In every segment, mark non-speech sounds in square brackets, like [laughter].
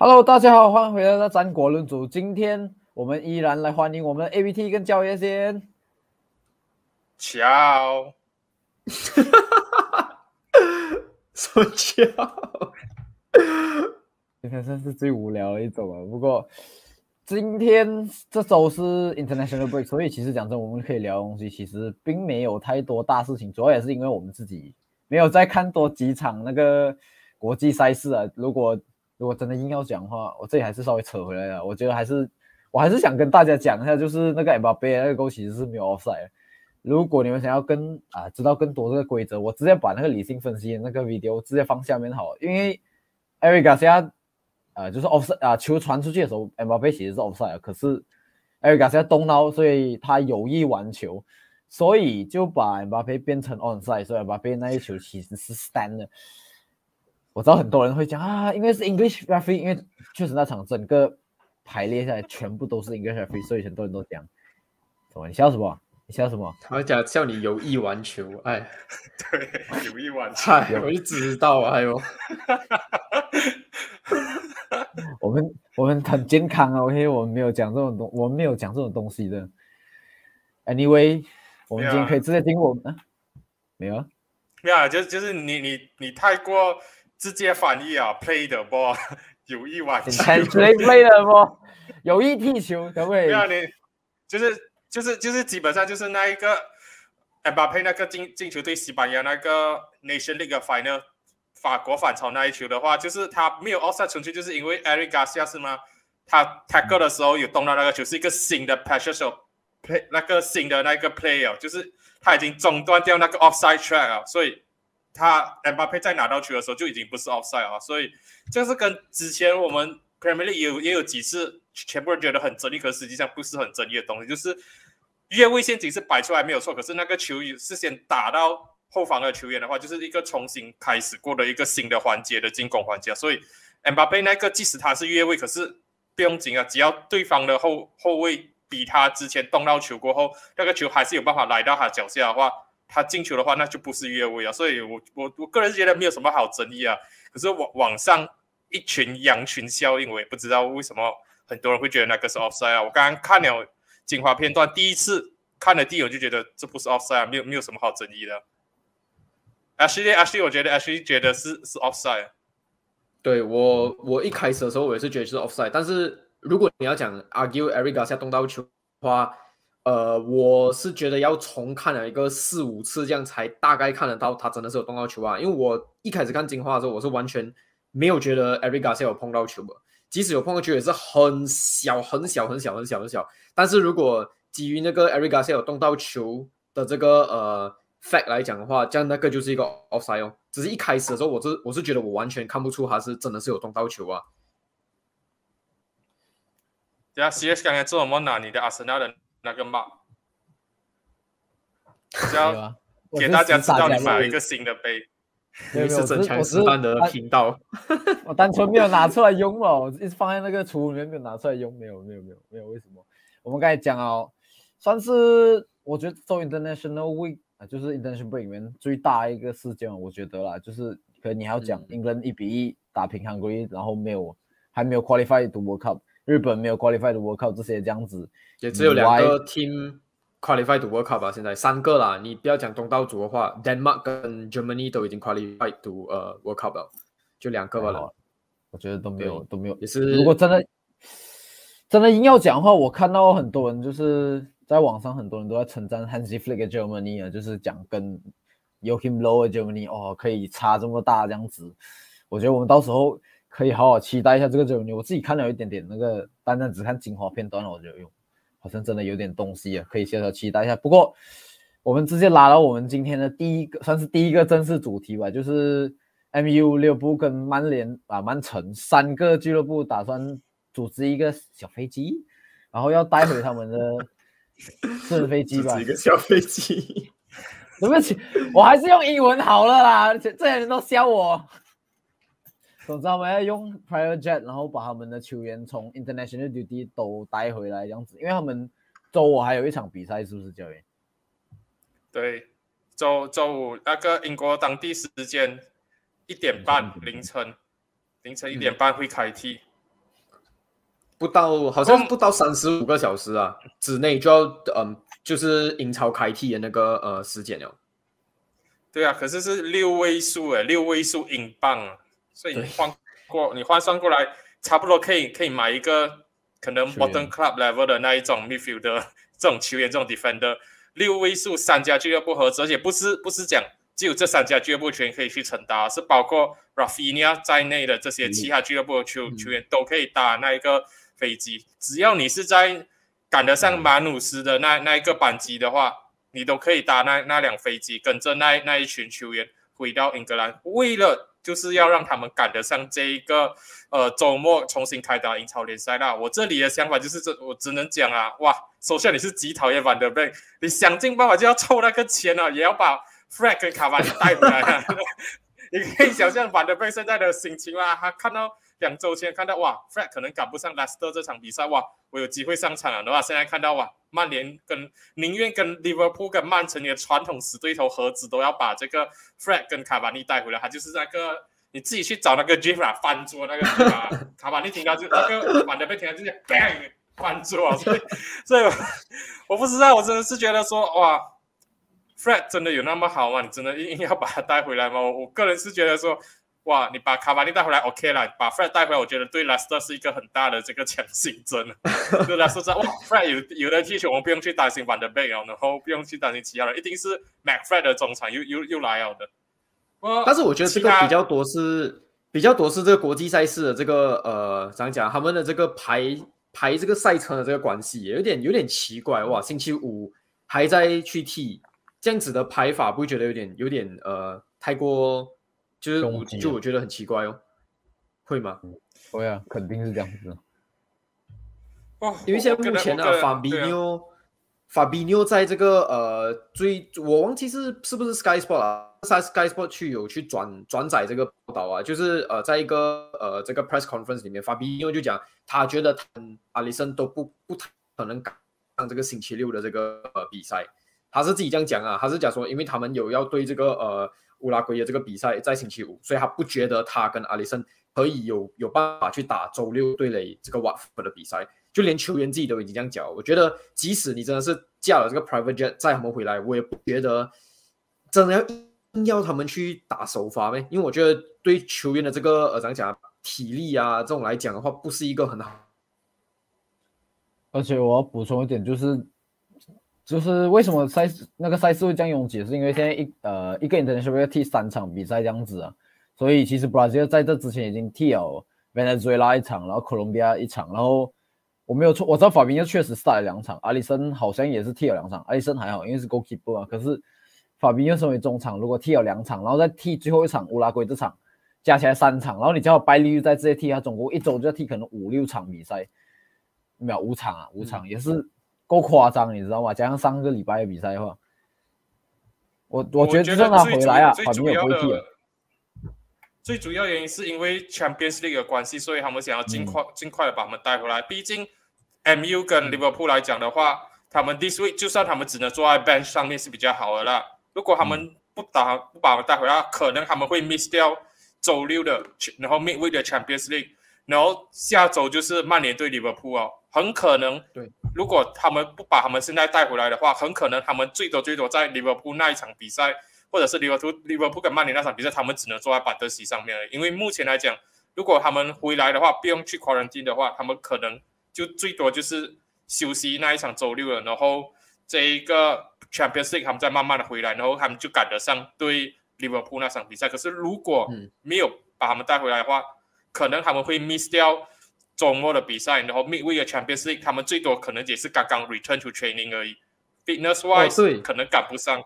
Hello，大家好，欢迎回来到战国论主。今天我们依然来欢迎我们的 ABT 跟教爷先。乔，说笑，今天算是最无聊的一种啊。不过今天这周是 International Break，所以其实讲真，我们可以聊的东西其实并没有太多大事情。主要也是因为我们自己没有再看多几场那个国际赛事啊。如果如果真的硬要讲的话，我这里还是稍微扯回来了。我觉得还是我还是想跟大家讲一下，就是那个 m b a 那个勾其实是没有 offside。如果你们想要跟啊知道更多这个规则，我直接把那个理性分析的那个 video 直接放下面好了，因为 Eric Garcia 啊就是 offside 啊球传出去的时候 m b a 其实是 offside，可是 Eric Garcia 动刀，所以他有意玩球，所以就把 m b a 变成 onside，所以 m b a 那一球其实是 stand 的。我知道很多人会讲啊，因为是 English referee，因为确实那场整个排列下来全部都是 English referee，所以很多人都讲什么？你笑什么？你笑什么？他讲叫你有意玩球，哎，[laughs] 对，有意玩球，哎，我就知道啊，还有，[laughs] 我们我们很健康啊，OK，我们没有讲这种东，我们没有讲这种东西的。Anyway，我们今天可以直接听我们，没有啊，没有啊，就就是你你你太过。直接翻译啊，play the ball，[laughs] 有意玩球，play the ball，有意踢球，可不可以？对你就是就是就是基本上就是那一个 m a p 那个进进球对西班牙那个 Nation League Final 法国反超那一球的话，就是他没有 offside，纯粹就是因为 Eric Garcia 是吗？他 tackle 的时候有动到那个球，是一个新的 pressure play，那个新的那个 player，就是他已经中断掉那个 offside track 了，所以。他 M 巴佩在拿到球的时候就已经不是 offside 啊，所以这是跟之前我们 Premier League 也有也有几次全部人觉得很争议，可实际上不是很争议的东西，就是越位陷阱是摆出来没有错，可是那个球是先打到后方的球员的话，就是一个重新开始过的一个新的环节的进攻环节，所以 M 巴佩那个即使他是越位，可是不用紧啊，只要对方的后后卫比他之前动到球过后，那个球还是有办法来到他脚下的话。他进球的话，那就不是越位啊，所以我我我个人觉得没有什么好争议啊。可是网网上一群羊群效应，我也不知道为什么很多人会觉得那个是 offside 啊。我刚刚看了精华片段，第一次看了第一，我就觉得这不是 offside，啊没有没有什么好争议的。Ashley Ashley，我觉得 Ashley 觉得是是 offside。对我我一开始的时候我也是觉得是 offside，但是如果你要讲 argue Eric Garcia 动到球的话。呃，我是觉得要重看了一个四五次，这样才大概看得到他真的是有动到球啊。因为我一开始看精华的时候，我是完全没有觉得 Eric Garcia 有碰到球的，即使有碰到球也是很小很小很小很小很小。但是如果基于那个 Eric Garcia 有动到球的这个呃 fact 来讲的话，这样那个就是一个 offside 哦。只是一开始的时候，我是我是觉得我完全看不出他是真的是有动到球啊。对啊，CS 刚才做什么拿你的阿森纳的？那个帽，[laughs] 只要给大家知道你买了一个新的杯，你是增强示范的频道。[laughs] 我单纯没有拿出来用哦，一直放在那个储物里面没有拿出来用，没有没有没有没有，为什么？我们刚才讲哦，算是我觉得做 International Week 啊，就是 International Break 里面最大一个事件，我觉得啦，就是可能你还要讲 England 一比一打平韩国，然后没有还没有 qualify to World Cup。日本没有 qualified World Cup 这些这样子，也只有两个 team qualified World Cup 吧。现在三个啦，你不要讲东道主的话，Denmark 跟 Germany 都已经 qualified to 呃 World Cup 了，就两个了。我觉得都没有都没有。也是，如果真的真的硬要讲的话，我看到很多人就是在网上很多人都在称赞 Hansi Flick Germany 啊，就是讲跟 Joachim Low Germany 哦可以差这么大这样子。我觉得我们到时候。可以好好期待一下这个阵容，我自己看了一点点那个，单单只看精华片段了，我觉得哟，好像真的有点东西啊，可以小小期待一下。不过我们直接拉到我们今天的第一个，算是第一个正式主题吧，就是 MU 六部跟曼联啊曼城三个俱乐部打算组织一个小飞机，然后要带回他们的 [laughs] 私人飞机吧，一个小飞机。对不起，我还是用英文好了啦，这些人都笑我。总之，他们要用 private jet，然后把他们的球员从 international duty 都带回来这样子，因为他们周五还有一场比赛，是不是教练？对，周周五那个英国当地时间一点半凌晨，凌晨一点半会开踢，不到好像不到三十五个小时啊之内就要嗯，就是英超开踢的那个呃时间了。对啊，可是是六位数诶，六位数英镑啊，所以你换过你换算过来，差不多可以可以买一个可能 bottom club level 的那一种 midfield 的 [laughs] 这种球员，这种 defender，六位数三家俱乐部合资，而且不是不是讲只有这三家俱乐部球员可以去承担，是包括 Rafinha 在内的这些其他俱乐部的球球员都可以搭那一个飞机，只要你是在赶得上马努斯的那那一个班机的话。你都可以搭那那辆飞机，跟着那那一群球员回到英格兰，为了就是要让他们赶得上这一个呃周末重新开打英超联赛啦。我这里的想法就是这，我只能讲啊，哇，首先你是极讨厌范德贝，你想尽办法就要凑那个钱啊，也要把 Frank 跟卡瓦尼带回来。[laughs] 你可以想象范德贝现在的心情啊，他看到。两周前看到哇，Fred 可能赶不上 Leicester 这场比赛哇，我有机会上场了的话，现在看到哇，曼联跟宁愿跟 Liverpool 跟曼城的传统死对头合资，都要把这个 Fred 跟卡瓦尼带回来，他就是那个你自己去找那个 j i f f 翻桌那个卡瓦尼听到就那个反的被听到就是 bang 翻桌啊，[laughs] 所以所以我不知道，我真的是觉得说哇，Fred 真的有那么好吗？你真的硬要把他带回来吗？我个人是觉得说。哇，你把卡瓦尼带回来，OK 了。把 Fred 带回来，我觉得对 Leicester 是一个很大的这个强心针。[laughs] 对 Leicester 哇，Fred 有有的踢球，我们不用去担心 Van der b e 然后不用去担心其他人，一定是 MacFred 的中场又又又来了的。但是我觉得这个比较多是比较多是这个国际赛事的这个呃，怎样讲？他们的这个排排这个赛程的这个关系，有点有点奇怪哇。星期五还在去踢这样子的排法，不会觉得有点有点呃太过？就是我就我觉得很奇怪哦，会吗？会啊，肯定是这样子。哦，因为现在目前呢，法比纽，法比妞在这个呃最，我忘记是是不是 Sky Sport 啊，在 Sky Sport 去有去转转载这个报道啊，就是呃在一个呃这个 press conference 里面，法比妞就讲他觉得阿里森都不不可能赶上这个星期六的这个呃比赛，他是自己这样讲啊，他是讲说，因为他们有要对这个呃。乌拉圭的这个比赛在星期五，所以他不觉得他跟阿里森可以有有办法去打周六对垒这个瓦夫的比赛，就连球员自己都已经这样讲。我觉得即使你真的是架了这个 private jet 载他们回来，我也不觉得真的要硬要他们去打首发呗，因为我觉得对球员的这个呃怎样讲体力啊这种来讲的话，不是一个很好。而且我要补充一点就是。就是为什么赛事那个赛事会这样拥挤，是因为现在一呃一个 international 要踢三场比赛这样子啊，所以其实 Brazil 在这之前已经踢了 Venezuela 一场，然后 Colombia 一场，然后我没有错，我知道法比又确实打了两场，阿里森好像也是踢了两场，阿里森还好，因为是 goalkeeper 啊，可是法宾又身为中场，如果踢了两场，然后再踢最后一场乌拉圭这场，加起来三场，然后你叫拜利又在这些踢，他总共一周就要踢可能五六场比赛，没有五场啊，五场也是。够夸张，你知道吗？加上上个礼拜的比赛的话，我我觉得就算他回来啊，最主要的最主要原因是因为 Champions League 的关系，所以他们想要尽快尽快的把他们带回来。毕竟 MU 跟 Liverpool 来讲的话，他们 this week 就算他们只能坐在 bench 上面是比较好的啦。如果他们不打不把我们带回来，可能他们会 miss 掉周六的，然后 midweek 的 Champions League，然后下周就是曼联对利物浦哦。很可能，对，如果他们不把他们现在带回来的话，很可能他们最多最多在利物浦那一场比赛，或者是利物浦利物浦跟曼联那场比赛，他们只能坐在板凳席上面了。因为目前来讲，如果他们回来的话，不用去 quarantine 的话，他们可能就最多就是休息那一场周六了，然后这一个 Champions League 他们再慢慢的回来，然后他们就赶得上对利物浦那场比赛。可是如果没有把他们带回来的话，可能他们会 miss 掉。周末的比赛，然后 midweek Champions League，他们最多可能也是刚刚 return to training 而已，fitness wise 可能赶不上。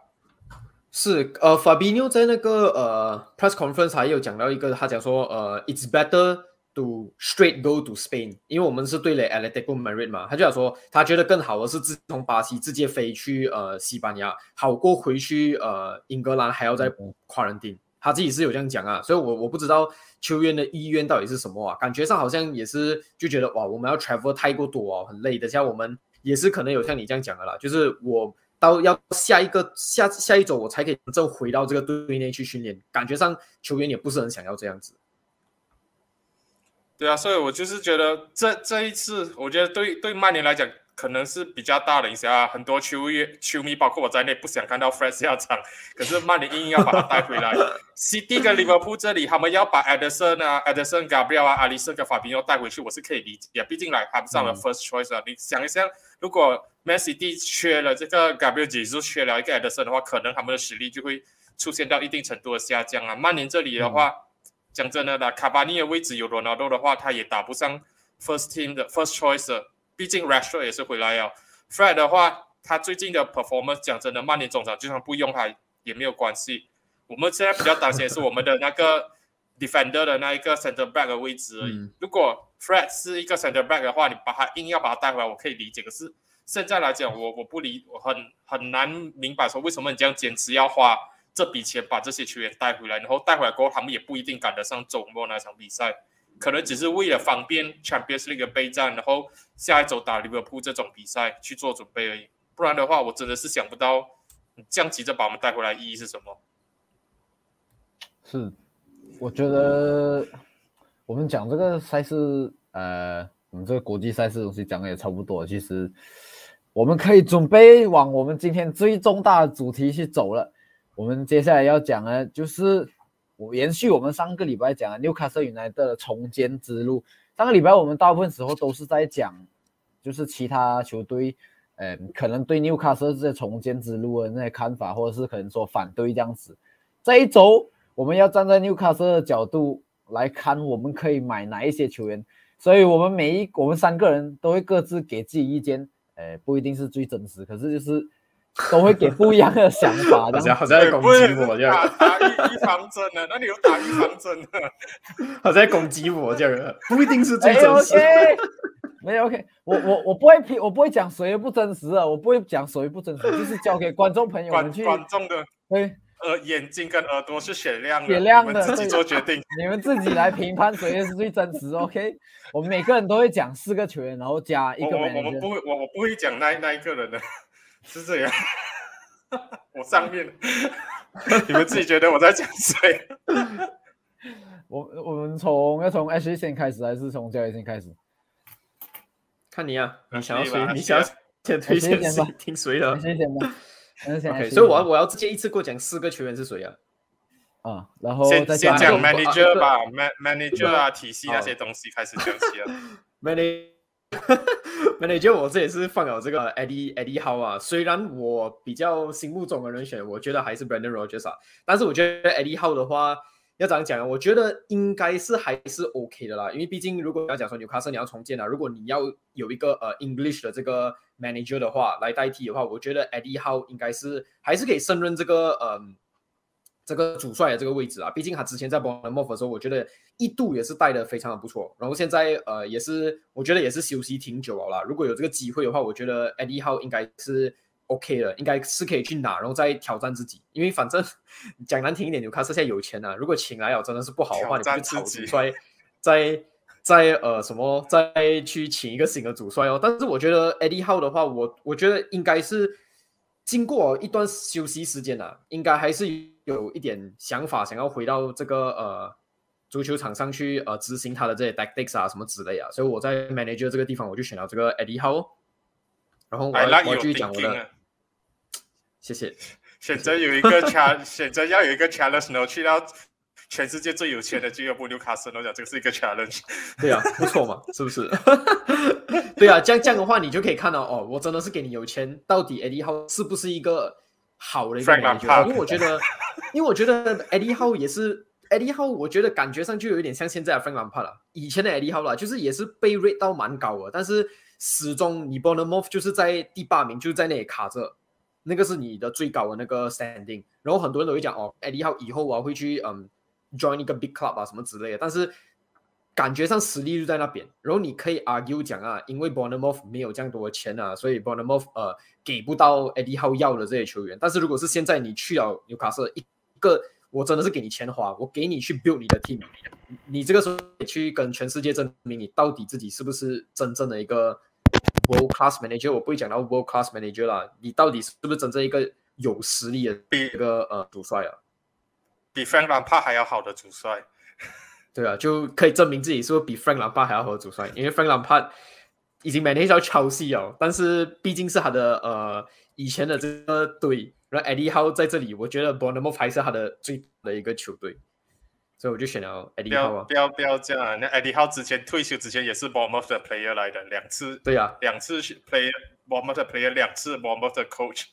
是，呃，Fabinho 在那个呃 press conference 还有讲到一个，他讲说，呃，it's better to straight go to Spain，因为我们是对垒 Atletico Madrid 嘛，他就想说，他觉得更好的是自从巴西直接飞去呃西班牙，好过回去呃英格兰还要再 quarantine。他自己是有这样讲啊，所以我我不知道球员的意愿到底是什么啊，感觉上好像也是就觉得哇，我们要 travel 太过多哦，很累的。像我们也是可能有像你这样讲的啦，就是我到要下一个下下一周我才可以真正回到这个队内去训练，感觉上球员也不是很想要这样子。对啊，所以我就是觉得这这一次，我觉得对对曼联来讲。可能是比较大的影响啊，很多球员、球迷，包括我在内，不想看到 Fred 下场。可是曼联硬硬要把他带回来。[laughs] CD 跟 Liverpool 这里，他们要把 Edison 啊、Edison、Gabriel 啊、阿里森跟法比奥带回去，我是可以理解。毕竟来谈不上了 First Choice 啊。你想一想，如果 Man City 缺了这个 Gabriel，只是缺了一个 Edison 的话，可能他们的实力就会出现到一定程度的下降啊。曼联这里的话，讲真的啦，卡巴尼的位置有罗纳多的话，他也打不上 First Team 的 First Choice。毕竟 Rashford 也是回来了，Fred 的话，他最近的 performance 讲真的，曼联中场就算不用他也没有关系。我们现在比较担心的是我们的那个 defender 的那一个 center back 的位置而已。如果 Fred 是一个 center back 的话，你把他硬要把他带回来，我可以理解。可是现在来讲，我我不理，我很很难明白说为什么你这样坚持要花这笔钱把这些球员带回来，然后带回来过后，他们也不一定赶得上周末那场比赛。可能只是为了方便 Champions League 备战，然后下一周打利物浦这种比赛去做准备而已。不然的话，我真的是想不到这样急着把我们带回来意义是什么。是，我觉得我们讲这个赛事，呃，我们这个国际赛事东西讲的也差不多。其实我们可以准备往我们今天最重大的主题去走了。我们接下来要讲的，就是。我延续我们上个礼拜讲的纽卡斯原来的重建之路。上个礼拜我们大部分时候都是在讲，就是其他球队，嗯，可能对纽卡斯这些重建之路的那些看法，或者是可能说反对这样子。这一周我们要站在纽卡斯的角度来看，我们可以买哪一些球员。所以，我们每一我们三个人都会各自给自己意见，呃，不一定是最真实，可是就是。都会给不一样的想法，[laughs] 好像 [laughs] 好像在攻击我这样。打预防针呢，那你有打预防针呢？好像在攻击我这样，不一定是最真实。没有 OK，我我我不会批，我不会讲谁不真实啊，我不会讲谁不真实，就是交给观众朋友们去。观众的对，呃，眼睛跟耳朵是雪亮的，雪亮的，自己做决定，你们自己来评判谁是最真实。OK，我们每个人都会讲四个球员，然后加一个。我我们不会，我我不会讲那那一个人的。是这样，[laughs] 我上面，你们自己觉得我在讲谁？[laughs] 我我们从要从 H 线开始，还是从教练先开始？看你啊，你想要谁？你想要先推荐谁？听谁的？先先吧。OK，所以我要我要直接一次过讲四个球员是谁啊？啊，然后先先讲 manager 吧，man manager 啊，体系那些东西开始讲起了。manager。哈 [laughs] 哈 manager，我这也是放了这个 Eddie Eddie How 啊。虽然我比较心目中的人选，我觉得还是 Brandon Rogers 啊。但是我觉得 Eddie How 的话，要这样讲，我觉得应该是还是 OK 的啦。因为毕竟如果要讲说纽卡斯你要重建啊，如果你要有一个呃 English 的这个 manager 的话来代替的话，我觉得 Eddie How 应该是还是可以胜任这个嗯。这个主帅的这个位置啊，毕竟他之前在 Bournemouth 的时候，我觉得一度也是带的非常的不错。然后现在呃，也是我觉得也是休息挺久了啦。如果有这个机会的话，我觉得 Eddie Howe 应该是 OK 的，应该是可以去拿，然后再挑战自己。因为反正 [laughs] 讲难听一点，纽卡斯现在有钱啊，如果请来了真的是不好的话，你去炒主帅，再再呃什么再去请一个新的主帅哦。但是我觉得 Eddie Howe 的话，我我觉得应该是。经过一段休息时间呢，应该还是有一点想法，想要回到这个呃足球场上去呃执行他的这些 tactics 啊什么之类啊，所以我在 manager 这个地方我就选了这个 Eddie Howe，然后我我继续讲我的，谢谢。选择有一个 challenge，[laughs] 选择要有一个 challenge，然后去到。全世界最有钱的俱乐部纽卡斯，我讲这个是一个 challenge。对啊，不错嘛，[laughs] 是不是？[laughs] 对啊，这样这样的话，你就可以看到哦，我真的是给你有钱，到底 Eddie Howe 是不是一个好的一个感觉？因为我觉得，因为我觉得 Eddie Howe 也是 Eddie Howe，我觉得感觉上就有一点像现在的 Frank Lampard 了。以前的 Eddie Howe 啦，就是也是被 rate 到蛮高的，但是始终你 Bournemouth 就是在第八名，就是在那里卡着，那个是你的最高的那个 standing。然后很多人都会讲哦，Eddie Howe 以后我会去嗯。join 一个 big club 啊什么之类的，但是感觉上实力就在那边。然后你可以 argue 讲啊，因为 Bournemouth 没有这样多的钱啊，所以 Bournemouth 呃给不到 Eddie Howe 要的这些球员。但是如果是现在你去了纽卡斯，一个我真的是给你钱花，我给你去 build 你的 team，你这个时候去跟全世界证明你到底自己是不是真正的一个 world class manager。我不会讲到 world class manager 啦，你到底是不是真正一个有实力的一个呃主帅啊？比 Frank Lampard 还要好的主帅，对啊，就可以证明自己是不是比 Frank Lampard 还要合主帅，因为 Frank Lampard 已经 manage 到 Chelsea 哦，但是毕竟是他的呃以前的这个队，然后 Eddie Howe 在这里，我觉得 Bournemouth 还是他的最的一个球队，所以我就选了 Eddie Howe 啊。不要不要这样啊！那 Eddie Howe 之前退休之前也是 Bournemouth 的 player 来的，两次对啊，两次是 player Bournemouth 的 player，两次 Bournemouth 的 coach，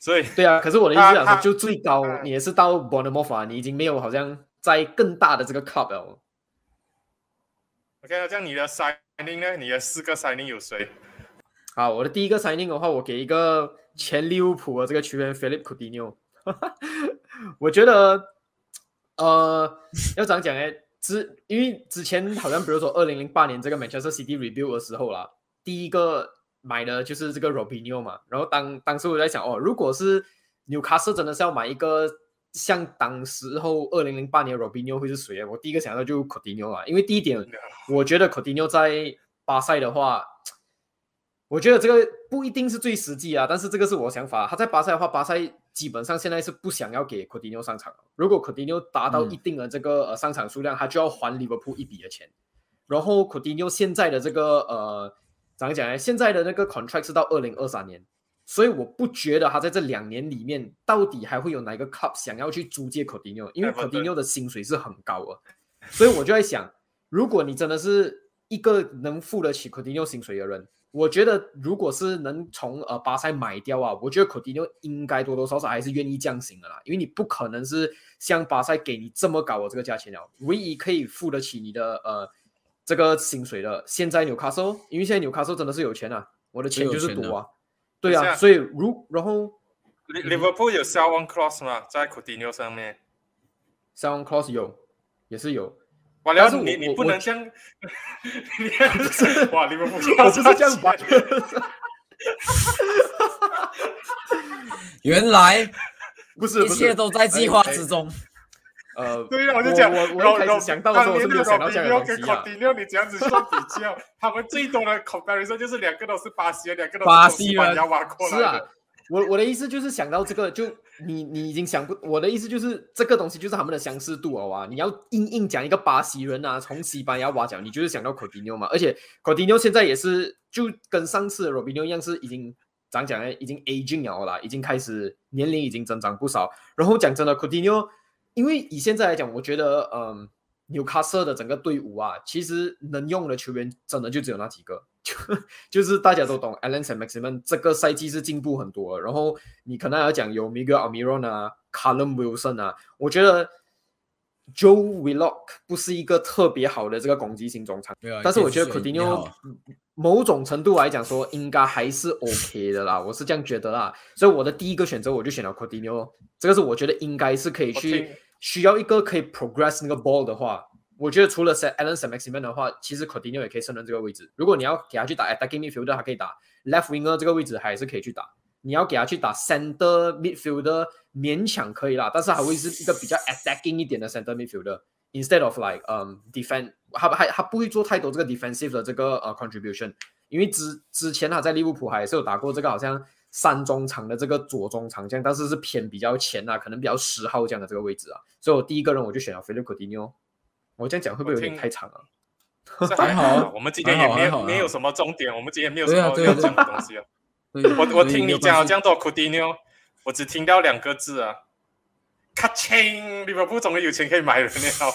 所以对啊，可是我的意思讲他说，就最高你也是到 Bournemouth 啊，你已经没有好像在更大的这个 club 了。OK，那这样你的 signing 呢？你的四个 signing 有谁？好，我的第一个 signing 的话，我给一个前利物浦的这个球员 Philip Coutinho。[laughs] 我觉得，呃，[laughs] 要怎样讲呢？之因为之前好像比如说二零零八年这个 Manchester City Review 的时候啦，第一个买的就是这个 Robinho 嘛。然后当当时我在想，哦，如果是 Newcastle 真的是要买一个像当时候二零零八年 Robinho 会是谁啊？我第一个想到就 Coutinho 啊，因为第一点，我觉得 Coutinho 在巴塞的话。我觉得这个不一定是最实际啊，但是这个是我想法。他在巴塞的话，巴塞基本上现在是不想要给 Coutinho 上场。如果 Coutinho 达到一定的这个、呃上场数量，他就要还利物浦一笔的钱。然后 Coutinho 现在的这个呃，怎么讲呢？现在的那个 contract 是到二零二三年，所以我不觉得他在这两年里面到底还会有哪个 club 想要去租借 Coutinho，因为 Coutinho 的薪水是很高的。所以我就在想，如果你真的是一个能付得起 Coutinho 薪水的人，我觉得如果是能从呃巴塞买掉啊，我觉得 Coutinho 应该多多少少还是愿意降薪的啦，因为你不可能是像巴塞给你这么高的这个价钱了，唯一可以付得起你的呃这个薪水的，现在纽卡斯，因为现在纽卡斯真的是有钱啊，我的钱就是多啊，对啊，所以如然后 Liverpool 有 sell one clause 吗？在 Coutinho 上面。s o u n Cross 有也是有，完了，但是我你你不能这样，[laughs] 你哇，你们不我不是这样玩。原来不是，一切都在计划哎哎之中。呃，对呀，我就讲，我我一开始想到的时候我是没有想到这样的东跟西啊。Coutinho 你这样子做比较，他们最多的 comparison 就是两个都是巴西人，两个都是巴西班人牙挖是啊。，我我的意思就是想到这个，就你你已经想不，我的意思就是这个东西就是他们的相似度好啊，你要硬硬讲一个巴西人啊，从西班牙挖角，你就是想到 Coutinho 嘛，而且 Coutinho 现在也是就跟上次的 Robinho 一样，是已经讲呢，已经 aging 了啦，已经开始年龄已经增长不少。然后讲真的，Coutinho，因为以现在来讲，我觉得嗯。纽卡斯的整个队伍啊，其实能用的球员真的就只有那几个，[laughs] 就就是大家都懂 a l a n s and Maximan 这个赛季是进步很多了。然后你可能要讲有 Miguel Almiron 啊，Callum Wilson 啊，我觉得 Joe Willock 不是一个特别好的这个攻击型中场，对啊但是我觉得 Coutinho 某种程度来讲说应该还是 OK 的啦，我是这样觉得啦。所以我的第一个选择我就选了 Coutinho，这个是我觉得应该是可以我去听需要一个可以 progress 那个 ball 的话，我觉得除了 Alan s a m a x i m a n 的话，其实 Coutinho 也可以胜任这个位置。如果你要给他去打 attacking midfielder，他可以打 left winger 这个位置还是可以去打。你要给他去打 center midfielder，勉强可以啦，但是还会是一个比较 attacking 一点的 center midfielder。Instead of like 嗯、defend，他不还他不会做太多这个 defensive 的这个呃 contribution，因为之之前他在利物浦还是有打过这个好像三中场的这个左中场这样，但是是偏比较前啊，可能比较十号这样的这个位置啊，所以我第一个人我就选了 Philip Coutinho。我这样讲会不会有点太长啊？这 [laughs] 还好啊我们今天也没有没有什么重点，我们今天没有什么要讲的东西啊。我我听你讲了这样，样多 Coutinho，我只听到两个字啊。咔清，利物浦总有钱可以买人了。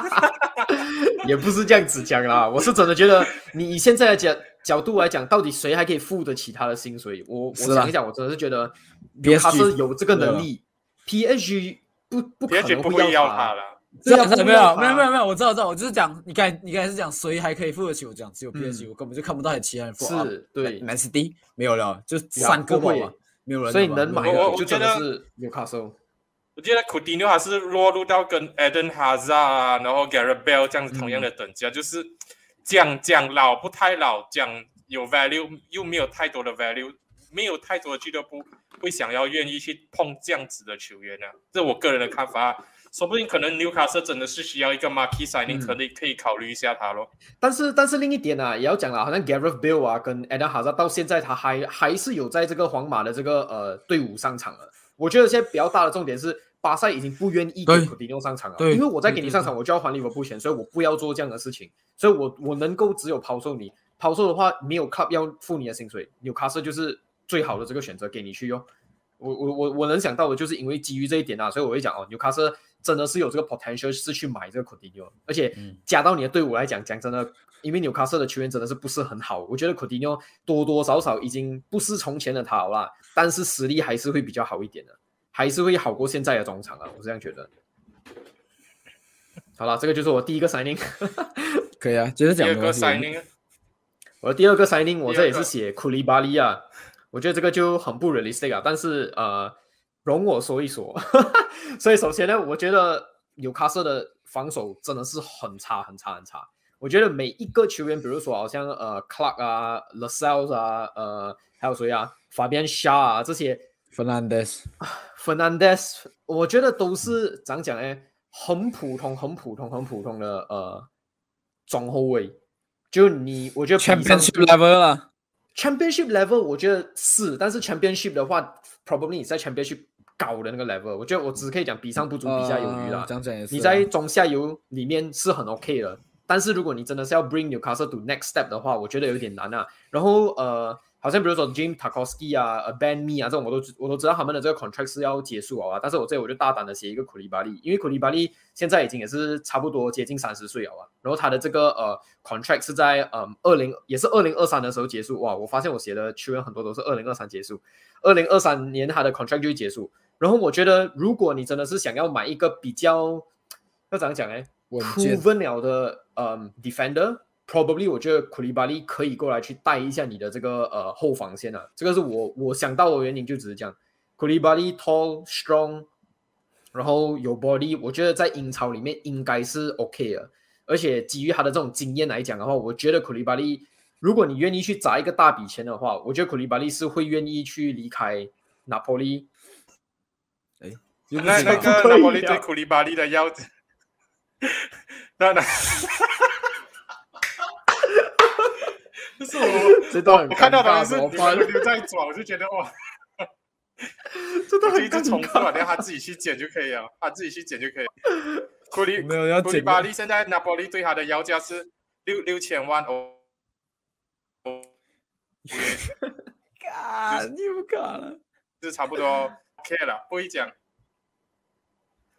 [laughs] 也不是这样子讲啦，我是真的觉得你以现在的角角度来讲，到底谁还可以付得起他的薪水？我我想一想，我真的是觉得他是有这个能力，PSG 不不可能不会要他他了。对啊没有没有没有没有没有，我知道我知道，我就是讲你刚你刚才是讲谁还可以付得起，我讲只有嗯 PSG，我根本就看不到有其他人付。啊是对，Man City 没有了，就三个不会吧，没有人了。所以能买的就真的是纽卡斯。我觉得 Coutinho 还是落入到跟 Eden Hazard 啊，然后 Gareth Bale 这样子同样的等级啊，就是讲讲老不太老，讲有 value 又没有太多的 value，没有太多的俱乐部会想要愿意去碰这样子的球员啊，这我个人的看法、啊。说不定可能纽卡斯真的是需要一个 marquee signing，、嗯可以可以考虑一下他咯。但是但是另一点呢、啊，也要讲了，好像 Gareth Bale 啊跟 Eden Hazard 到现在他还还是有在这个皇马的这个呃队伍上场了。我觉得现在比较大的重点是巴塞已经不愿意给对库蒂尼奥上场了，对因为我再给你上场，我就要还利物浦钱，所以我不要做这样的事情，所以我我能够只有抛售你，抛售的话没有 club 要付你的薪水，纽卡斯就是最好的这个选择给你去用。我我我我能想到的就是因为基于这一点啊，所以我会讲哦，纽卡斯真的是有这个 potential 是去买这个库蒂尼奥，而且嗯。加到你的队伍来讲，讲真的，因为纽卡斯的球员真的是不是很好，我觉得库蒂尼奥多多少少已经不是从前的他了啦，但是实力还是会比较好一点的，还是会好过现在的中场啊，我是这样觉得。好了，这个就是我第一个 signing，可以啊，接着讲第二个 signing 我的第二个 signing 我这也是写库里巴利啊，我觉得这个就很不 realistic 啊，但是呃，容我说一说。[laughs] 所以首先呢，我觉得纽卡斯的防守真的是很差很差很差。我觉得每一个球员，比如说好像呃 Clark 啊、Lascelles 啊、呃还有谁啊、Fabian Shah 啊这些 Fernandez，Fernandez，我觉得都是怎样讲呢？很普通、很普通、很普通的呃中后卫。就你，我觉得 Championship level 啊，Championship level 我觉得是，但是 Championship 的话，probably 你在 Championship 高的那个 level，我觉得我只可以讲比上不足，比下有余啦呃。讲讲也是啊。你在中下游里面是很 OK 的，但是如果你真的是要 bring Newcastle to next step 的话，我觉得有点难啊。然后呃，好像比如说 Jim Tarkowski 啊、A、Ben Me 啊这种，我都知我都知道他们的这个 contract 是要结束了啊。但是我这里我就大胆的写一个库利巴利，因为库利巴利现在已经也是差不多接近三十岁了啊。然后他的这个呃 contract 是在嗯二零也是二零二三的时候结束哇，我发现我写的球员很多都是二零二三结束，二零二三年他的 contract 就会结束。然后我觉得，如果你真的是想要买一个比较要怎样讲呢稳健，proven 了的嗯 defender，probably 我觉得库利巴利可以过来去带一下你的这个呃后防线啊。这个是我我想到的原因，就只是这样。库利巴利 tall strong，然后有 body，我觉得在英超里面应该是 OK 的。而且基于他的这种经验来讲的话，我觉得库利巴利，如果你愿意去砸一个大笔钱的话，我觉得库利巴利是会愿意去离开拿破利。又不那那个 [laughs] 拿破对库利巴利的要，[laughs] 那那，就是我这段我看到的是你怎么办们留在转，我就觉得哇，这都很就一直重复了，等下他自己去剪就可以了，[laughs] 他自己去剪就可以。库里没有要库利剪巴利现在拿破利对他的要价是六六千万欧。[laughs] [laughs] 啊，你不敢了。就是差不多 OK 了，不会讲，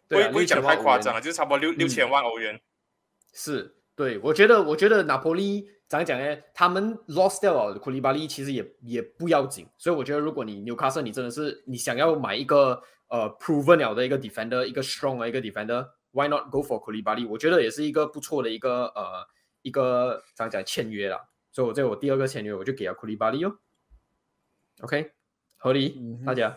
不会不会讲太夸张了，就是差不多六嗯六千万欧元。是对，我觉得，我觉得拿破利怎样讲呢？他们 lost 掉了库里巴利，其实也也不要紧。所以我觉得，如果你纽卡斯，你真的是你想要买一个呃 proven 了的一个 defender，一个 strong 的一个 defender，why not go for 库里巴利？我觉得也是一个不错的一个呃一个怎样讲签约了。所以我在我第二个签约我就给了库里巴利哦。OK，合理，嗯大家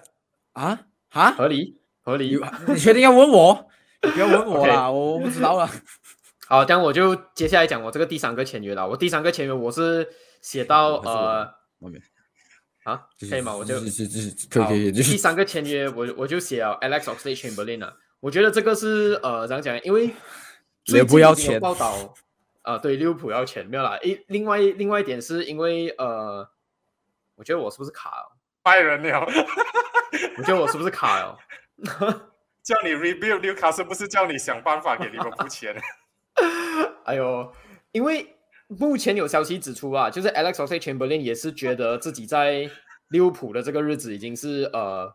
啊啊！合理合理你。你确定要问我？你不要问我啦，[laughs] 我我不知道了。好，这样我就接下来讲我这个第三个签约了。我第三个签约我是写到是呃外面啊，可以吗？我就可以可以，第三个签约我我就写了 Alex Oxlade Chamberlain 了。我觉得这个是呃怎样讲？因为利物浦要最近有钱报道啊、对，利物浦要钱没有啦。一另外另外一点是因为呃，我觉得我是不是卡了？拜仁了，[laughs] 我觉得我是不是卡了？[laughs] 叫你 rebuild 纽卡斯不是叫你想办法给利物浦钱，哎呦，因为目前有消息指出啊，就是 Alex Oxlade Chamberlain 也是觉得自己在利物浦的这个日子已经是呃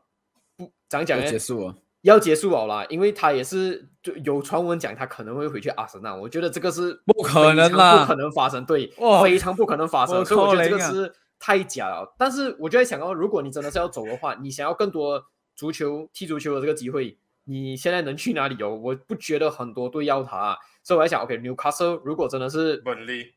不讲讲？结束了。要结束了啦，因为他也是就有传闻讲他可能会回去阿森纳，我觉得这个是不可能啦不可能发生，对，非常不可能发生，我所以我觉得这个是太假了。但是我就在想哦，如果你真的是要走的话，你想要更多足球踢足球的这个机会，你现在能去哪里哦？我不觉得很多队要他、啊，所以我在想，OK，Newcastle、如果真的是本利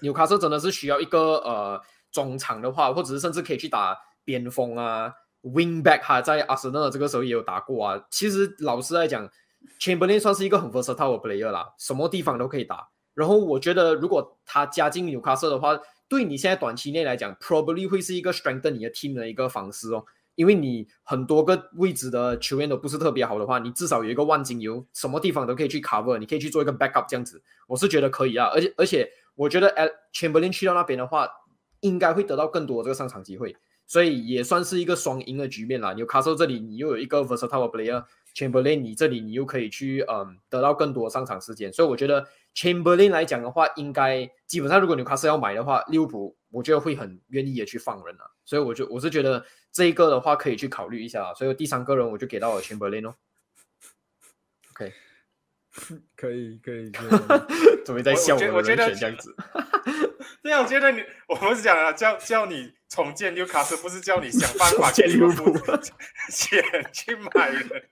纽卡斯真的是需要一个呃中场的话，或者是甚至可以去打边锋啊，wing back 哈，在阿森纳这个时候也有打过啊。其实老实来讲，Chamberlain 算是一个很 versatile 的 player 啦，什么地方都可以打。然后我觉得，如果他加进纽卡斯的话，对你现在短期内来讲，probably 会是一个 strengthen 你的 team 的一个方式哦。因为你很多个位置的球员都不是特别好的话，你至少有一个万金油，什么地方都可以去 cover，你可以去做一个 backup 这样子，我是觉得可以啊。而且而且，我觉得 at Chamberlain 去到那边的话，应该会得到更多这个上场机会，所以也算是一个双赢的局面啦。纽卡斯这里你又有一个 versatile player，Chamberlain，你这里你又可以去嗯得到更多上场时间，所以我觉得 Chamberlain 来讲的话，应该基本上如果纽卡斯要买的话，利物浦我觉得会很愿意的去放人啊，所以我就我是觉得这一个的话可以去考虑一下啊，所以第三个人我就给到了 Chamberlain 哦。OK，可以可以可以，准备 [laughs] 在笑我觉得的我觉得人选这样子。[laughs] 这样我觉得你，我不是讲了，叫叫你重建纽卡斯，不是叫你想办法去利物浦浦钱去买人。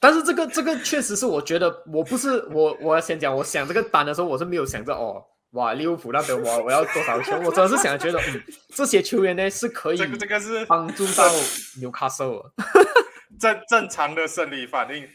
但是这个这个确实是我觉得我不是我我要先讲，我想这个单的时候我是没有想着哦，哇利物浦那边我我要多少球，我真的是想觉得嗯这些球员呢是可以这个这个是帮助到纽卡斯尔，正正常的生理反应。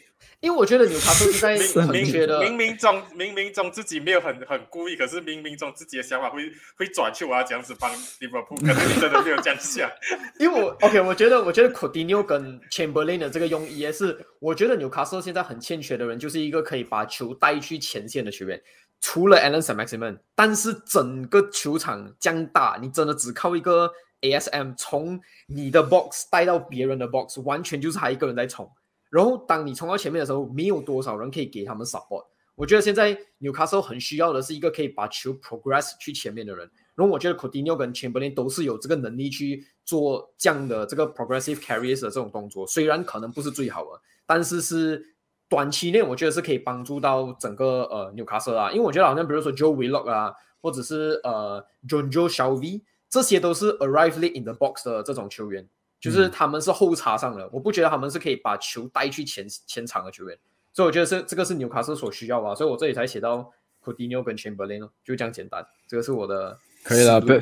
因为我觉得纽卡斯 [laughs] 是在明明很缺的，冥冥中明明中自己没有很很故意，可是明明中自己的想法会会转去我要这样子帮利物浦，可是你真的没有这样想。[laughs] 因为我 OK，我觉得我觉得 Coutinho 跟 Chamberlain 的这个用意也是，我觉得纽卡斯尔现在很欠缺的人就是一个可以把球带去前线的球员。除了 Alan s m a x i m a n 但是整个球场这样大，你真的只靠一个 ASM 从你的 box 带到别人的 box，完全就是他一个人在冲。然后当你冲到前面的时候，没有多少人可以给他们 support。我觉得现在纽卡斯尔很需要的是一个可以把球 progress 去前面的人。然后我觉得 Coutinho 跟 Chamberlain 都是有这个能力去做这样的这个 progressive carries 的这种动作，虽然可能不是最好的，但是是短期内我觉得是可以帮助到整个呃纽卡斯尔啊。因为我觉得好像比如说 Joe Willock 啊，或者是呃 John Joe s h a l v 这些都是 arrive late in the box 的这种球员，就是他们是后插上的，我不觉得他们是可以把球带去前前场的球员，所以我觉得是这个是纽卡斯所需要吧，所以我这里才写到 Coutinho 跟 Chamberlain 哦，就这样简单，这个是我的 [laughs] 可以了，不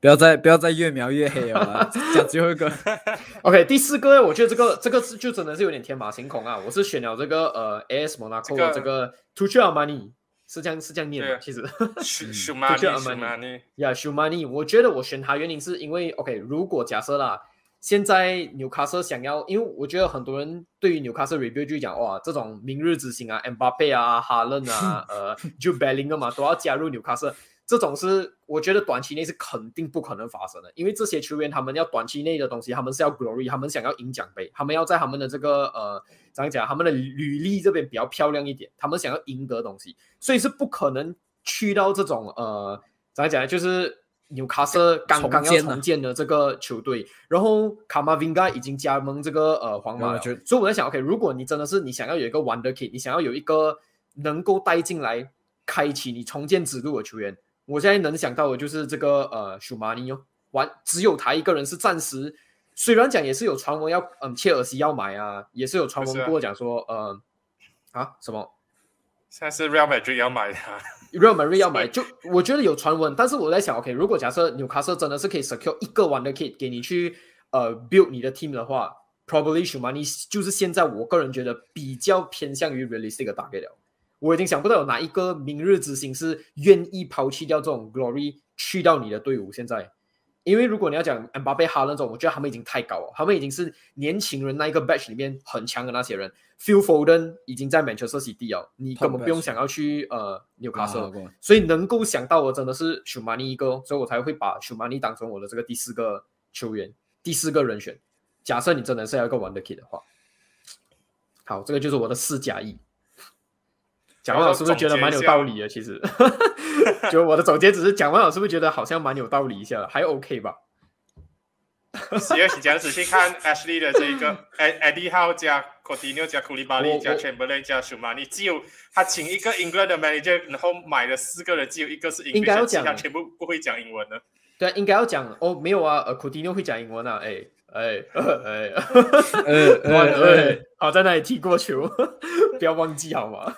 不要再不要再越描越黑了啊，讲最后一个，OK，第四个，我觉得这个这个是就真的是有点天马行空啊！我是选了这个呃 AS Monaco 的这这个 Tuchel Money 是这样是这样念的，其实。舒舒马尼，就舒马尼，呀 s h u m a n i 我觉得我选他原因是因为 OK，如果假设啦，现在纽卡斯尔想要，因为我觉得很多人对于纽卡斯尔 review 就讲哇，这种明日之星啊，Mbappe 啊，哈伦啊，[laughs] 呃 j u b e l l i n g 嘛，都要加入纽卡斯尔。这种是我觉得短期内是肯定不可能发生的，因为这些球员他们要短期内的东西，他们是要 glory，他们想要赢奖杯，他们要在他们的这个呃怎样讲，他们的履历这边比较漂亮一点，他们想要赢得东西，所以是不可能去到这种呃怎样讲，就是纽卡斯尔刚刚要重建的这个球队，然后卡马 vinga 已经加盟这个呃皇马所以我在想，OK，如果你真的是你想要有一个 wonder kid，你想要有一个能够带进来开启你重建之路的球员，我现在能想到的就是这个呃舒马尼哦，完只有他一个人是暂时，虽然讲也是有传闻要嗯切尔西要买啊，也是有传闻过讲说呃啊什么？现在是 Real Madrid 要买他，Real Madrid 要买，就我觉得有传闻，但是我在想，OK，如果假设纽卡斯尔真的是可以 secure 一个 wonder kid 给你去呃 build 你的 team 的话 probably 什么你就是现在我个人觉得比较偏向于 realistic 的打给了。我已经想不到有哪一个明日之星是愿意抛弃掉这种 glory 去到你的队伍。现在，因为如果你要讲 Mbappe 哈那种，我觉得他们已经太高了，他们已经是年轻人那一个 batch 里面很强的那些人。Phil Foden 已经在 Manchester City 了，你根本不用想要去呃纽卡斯尔所以能够想到的真的是 Shumani 一个，所以我才会把舒马尼当成我的这个第四个球员，第四个人选。假设你真的是要一个 Wonder Kid 的话，好，这个就是我的四加一。讲完了是不是觉得蛮有道理的？其实，[laughs] 就我的总结只是讲完了，是不是觉得好像蛮有道理一下的？还 OK 吧？十二起讲仔细看 Ashley 的这一个 [laughs] Eddie Howe 加 Coutinho 加库利巴我利加我 Chamberlain 加舒马尼，只有他请一个 England 的 manager，然后买了四个人，只有一个是应该要 English，其讲他全部不会讲英文的。对啊，应该要讲哦，没有啊，呃，Coutinho 会讲英文啊，哎哎哎 [laughs] 哎，呃哇呃哎，好在那里踢过球，不要忘记好吗？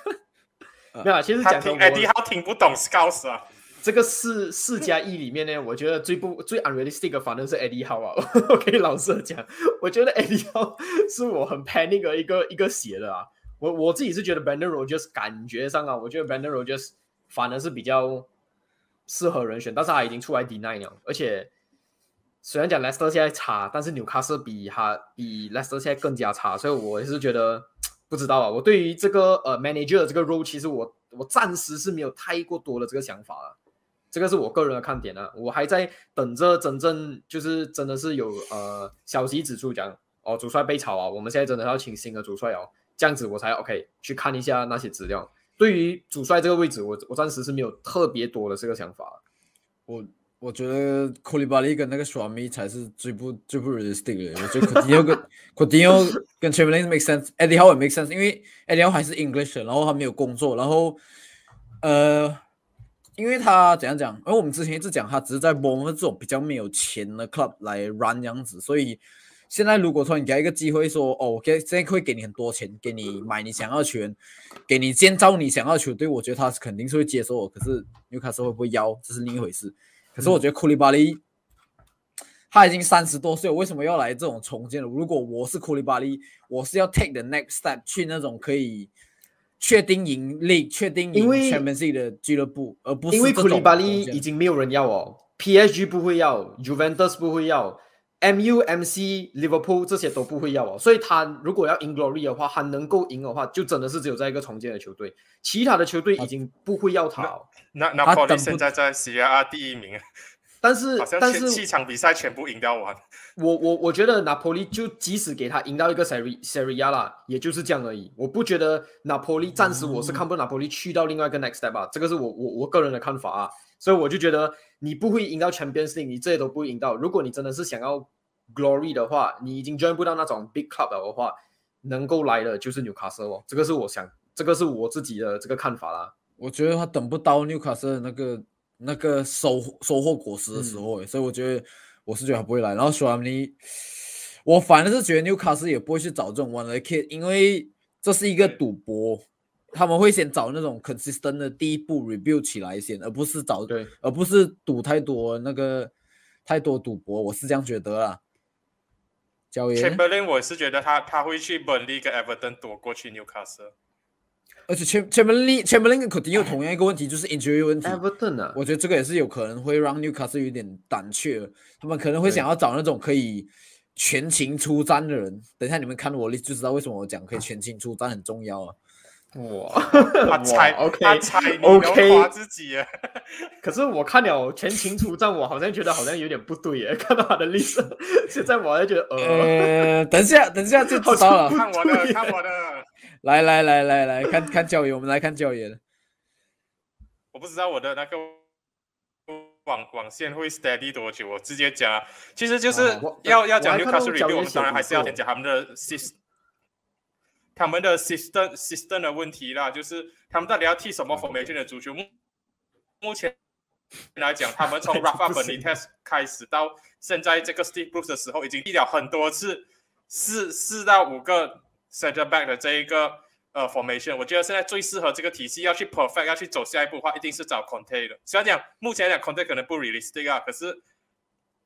没有啊，其实讲真，Eddie 我 Howe 听不懂 Scouts 啊，这个四四加一里面呢，我觉得最不最 unrealistic 的反正是 Eddie Howe 啊，[laughs] 我可以老实地讲，我觉得 Eddie Howe 是我很 panic 的一个一个写的啊，我我自己是觉得 Brandon Rogers 感觉上啊，我觉得 Brandon Rogers 反而是比较适合人选，但是他已经出来 deny 了，而且虽然讲 Leicester 现在差，但是纽卡斯比他比 Leicester 现在更加差，所以我也是觉得不知道啊。我对于这个呃 manager 的这个 role，其实我我暂时是没有太过多的这个想法了。这个是我个人的看点啊，我还在等着真正就是真的是有呃消息指出讲哦，主帅被炒啊，我们现在真的要请新的主帅哦，这样子我才 OK 去看一下那些资料。对于主帅这个位置，我我暂时是没有特别多的这个想法。我我觉得库里巴利跟那个刷米才是最不最不 realistic 的。我觉得 Coutinho 跟 [laughs] Coutinho 跟 Chamberlain make sense，Eddie Howe 也 make sense，因为 Eddie Howe 还是 English，的然后他没有工作，然后呃，因为他怎样讲？因为我们之前一直讲他只是在 b o m 这种比较没有钱的 club 来 run 这样子，所以现在如果说你给他一个机会，说哦，我给现在会给你很多钱，给你买你想要的球员，给你建造你想要的球队，我觉得他是肯定是会接受我。可是纽卡斯会不会要，这是另一回事。可是我觉得库里巴利他已经三十多岁，为什么要来这种重建了？如果我是库里巴利，我是要 take the next step 去那种可以确定盈利、确定赢 Champions League 的俱乐部，而不是因为库里巴利已经没有人要哦，PSG 不会要，Juventus 不会要，MU、MC、Liverpool 这些都不会要哦，所以他如果要赢 Glory 的话，他能够赢的话，就真的是只有在一个重建的球队，其他的球队已经不会要他哦。那那现在在 C R R 第一名，但是但是七场比赛全部赢掉完。我我我觉得拿破利就即使给他赢到一个 Serie Serie A 啦，也就是这样而已。我不觉得拿破利暂时我是看不拿破利去到另外一个 next step 啊，这个是我我我个人的看法啊。所以我就觉得你不会赢到 Champions League，你这些都不会赢到。如果你真的是想要 glory 的话，你已经 join 不到那种 big club 的话，能够来的就是 Newcastle 哦。这个是我想，这个是我自己的这个看法啦。我觉得他等不到纽卡斯的那个那个收收获果实的时候欸，所以我觉得我是觉得他不会来。然后索兰尼，我反正是觉得纽卡斯也不会去找这种 one kid，因为这是一个赌博，他们会先找那种 consistent 的第一步 rebuild 起来先，而不是找对，而不是赌太多那个太多赌博，我是这样觉得啦。教练，Chamberlain 我是觉得他他会去本利跟 Everton 躲过去 Newcastle。而且 Cham Chamberlain Chamberlain 跟 Coutinho 同样一个问题，就是 injury 问题。Everton 啊，我觉得这个也是有可能会让 Newcastle 有点胆怯，他们可能会想要找那种可以全勤出战的人。等一下你们看我就知道为什么我讲可以全勤出战很重要啊。哇，他猜，OK 他猜你 OK 自己啊。[laughs] 可是我看了全勤出战，我好像觉得好像有点不对耶。[laughs] 看到他的历史，[laughs] 现在我还觉得呃，呃，等一下，等一下就知道了。看我的，看我的。来来来来来看看教员，我们来看教员。我不知道我的那个网网线会 steady 多久，我直接讲啊，其实就是要要讲 Newcastle 教 review，我们当然还是要先讲他们的 system，他们的 system system 的问题啦，就是他们到底要踢什么 formation 的足球？目目前来讲，他们从 Rafa Benitez 开始到现在这个 Steve Bruce 的时候，已经踢了很多次四四到五个 center back 的这一个呃 formation。我觉得现在最适合这个体系要去 perfect 要去走下一步的话，一定是找 Conte 的。虽然讲目前来讲 Conte 可能不 realistic 啊，可是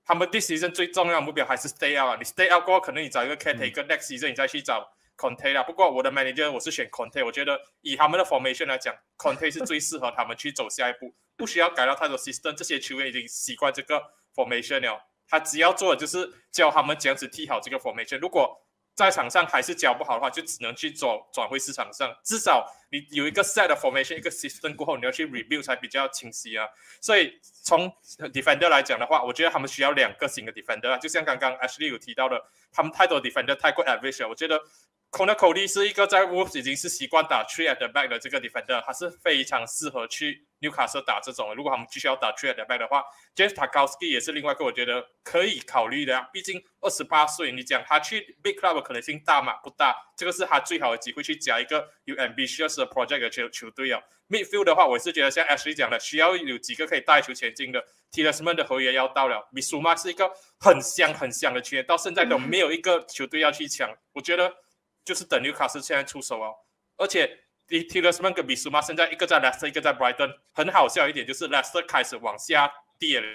他们 this season 最重要的目标还是 stay out 啊。你 stay out 过后，可能你找一个 caretaker，next season 你再去找 Conte 啦。不过我的 manager 我是选 Conte，我觉得以他们的 formation 来讲，Conte 是最适合他们去走下一步，不需要改到太多 system。这些球员已经习惯这个 formation 了，他只要做的就是教他们怎样子踢好这个 formation。如果在场上还是教不好的话，就只能去转转回市场上。至少你有一个 set 的 formation，一个 system 过后，你要去 review 才比较清晰啊。所以从 defender 来讲的话，我觉得他们需要两个新的 defender，就像刚刚 Ashley 有提到的，他们太多 defender 太过 average 了。我觉得 Conor Cody 是一个在 Wolves 已经是习惯打 three at the back 的这个 defender，他是非常适合去 Newcastle 打这种。如果他们继续要打 three at the back 的话，James Tarkowski 也是另外一个我觉得可以考虑的啊。毕竟二十八岁，你讲他去 big club 的可能性大吗？不大，这个是他最好的机会去加一个有 ambitious 的 project 的球球队啊。Midfield 的话，我是觉得像 Ashley 讲的，需要有几个可以带球前进的。Tielemans 的合约要到了 m i s u m a 是一个很香很香的球员，到现在都没有一个球队要去抢。我觉得就是等纽卡斯现在出手哦，而且 T Tielemans 跟 s u m a 现在一个在 Leicester，一个在 Brighton，很好笑一点就是 Leicester 开始往下跌了。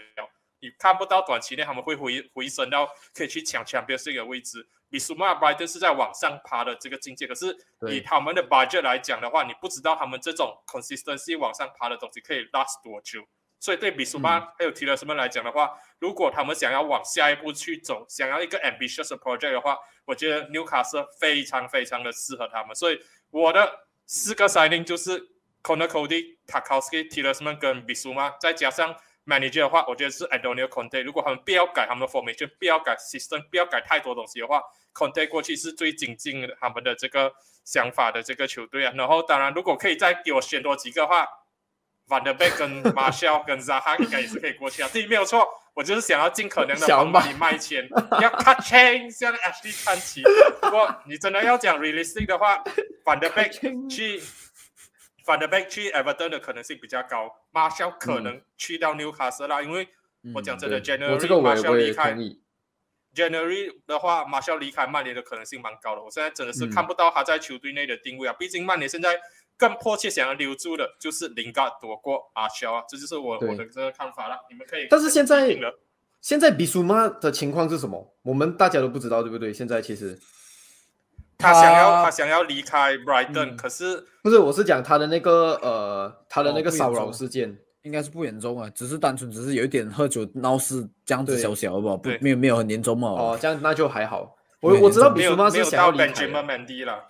你看不到短期内他们会回回升到可以去抢 Champions League 的位置。比苏马 Brighton 是在往上爬的这个境界，可是以他们的 budget 来讲的话，你不知道他们这种 consistency 往上爬的东西可以 last 多久。所以对比苏马还有提了什么来讲的话，如果他们想要往下一步去走，想要一个 ambitious project 的话，我觉得 Newcastle 非常非常的适合他们。所以我的四个 signing 就是 Conor Cody、Tarkowski、Tielemans 跟 Bissouma，再加上 manager 的话，我觉得是 Antonio Conte。如果他们不要改他们的 formation，不要改 system，不要改太多东西的话，Conte 过去是最精进他们的这个想法的这个球队啊。然后当然，如果可以再给我选多几个的话，Van der Beek 跟 Marshall 跟 Zaha 应该也是可以过去啊。对，没有错，我就是想要尽可能的想帮你卖钱，要 cut chain，像 Ashley 看齐。不过你真的要讲 realistic 的话，Van der Beek 去。反德贝去 Everton 的可能性比较高，Marshall 可能去到 Newcastle 啦，因为我讲真的 Marshall 我也离开。January 的话，Marshall 离开曼联的可能性蛮高的。我现在真的是嗯看不到他在球队内的定位啊，毕竟曼联现在更迫切想要留住的就是林嘎多过阿肖啊，这就是我我的这个看法了。你们可以，但是现在现在比苏马的情况是什么？我们大家都不知道，对不对？现在其实他想要他他想要离开 Brighton，、嗯可是不是，我是讲他的那个呃，他的哦那个骚扰事件。应该是不严重啊，只是单纯只是有一点喝酒闹事这样子对小小的吧，不对没有没有很严重嘛，哦，这样那就还好。我我知道比苏马没有想要离开 Benjamin 的了，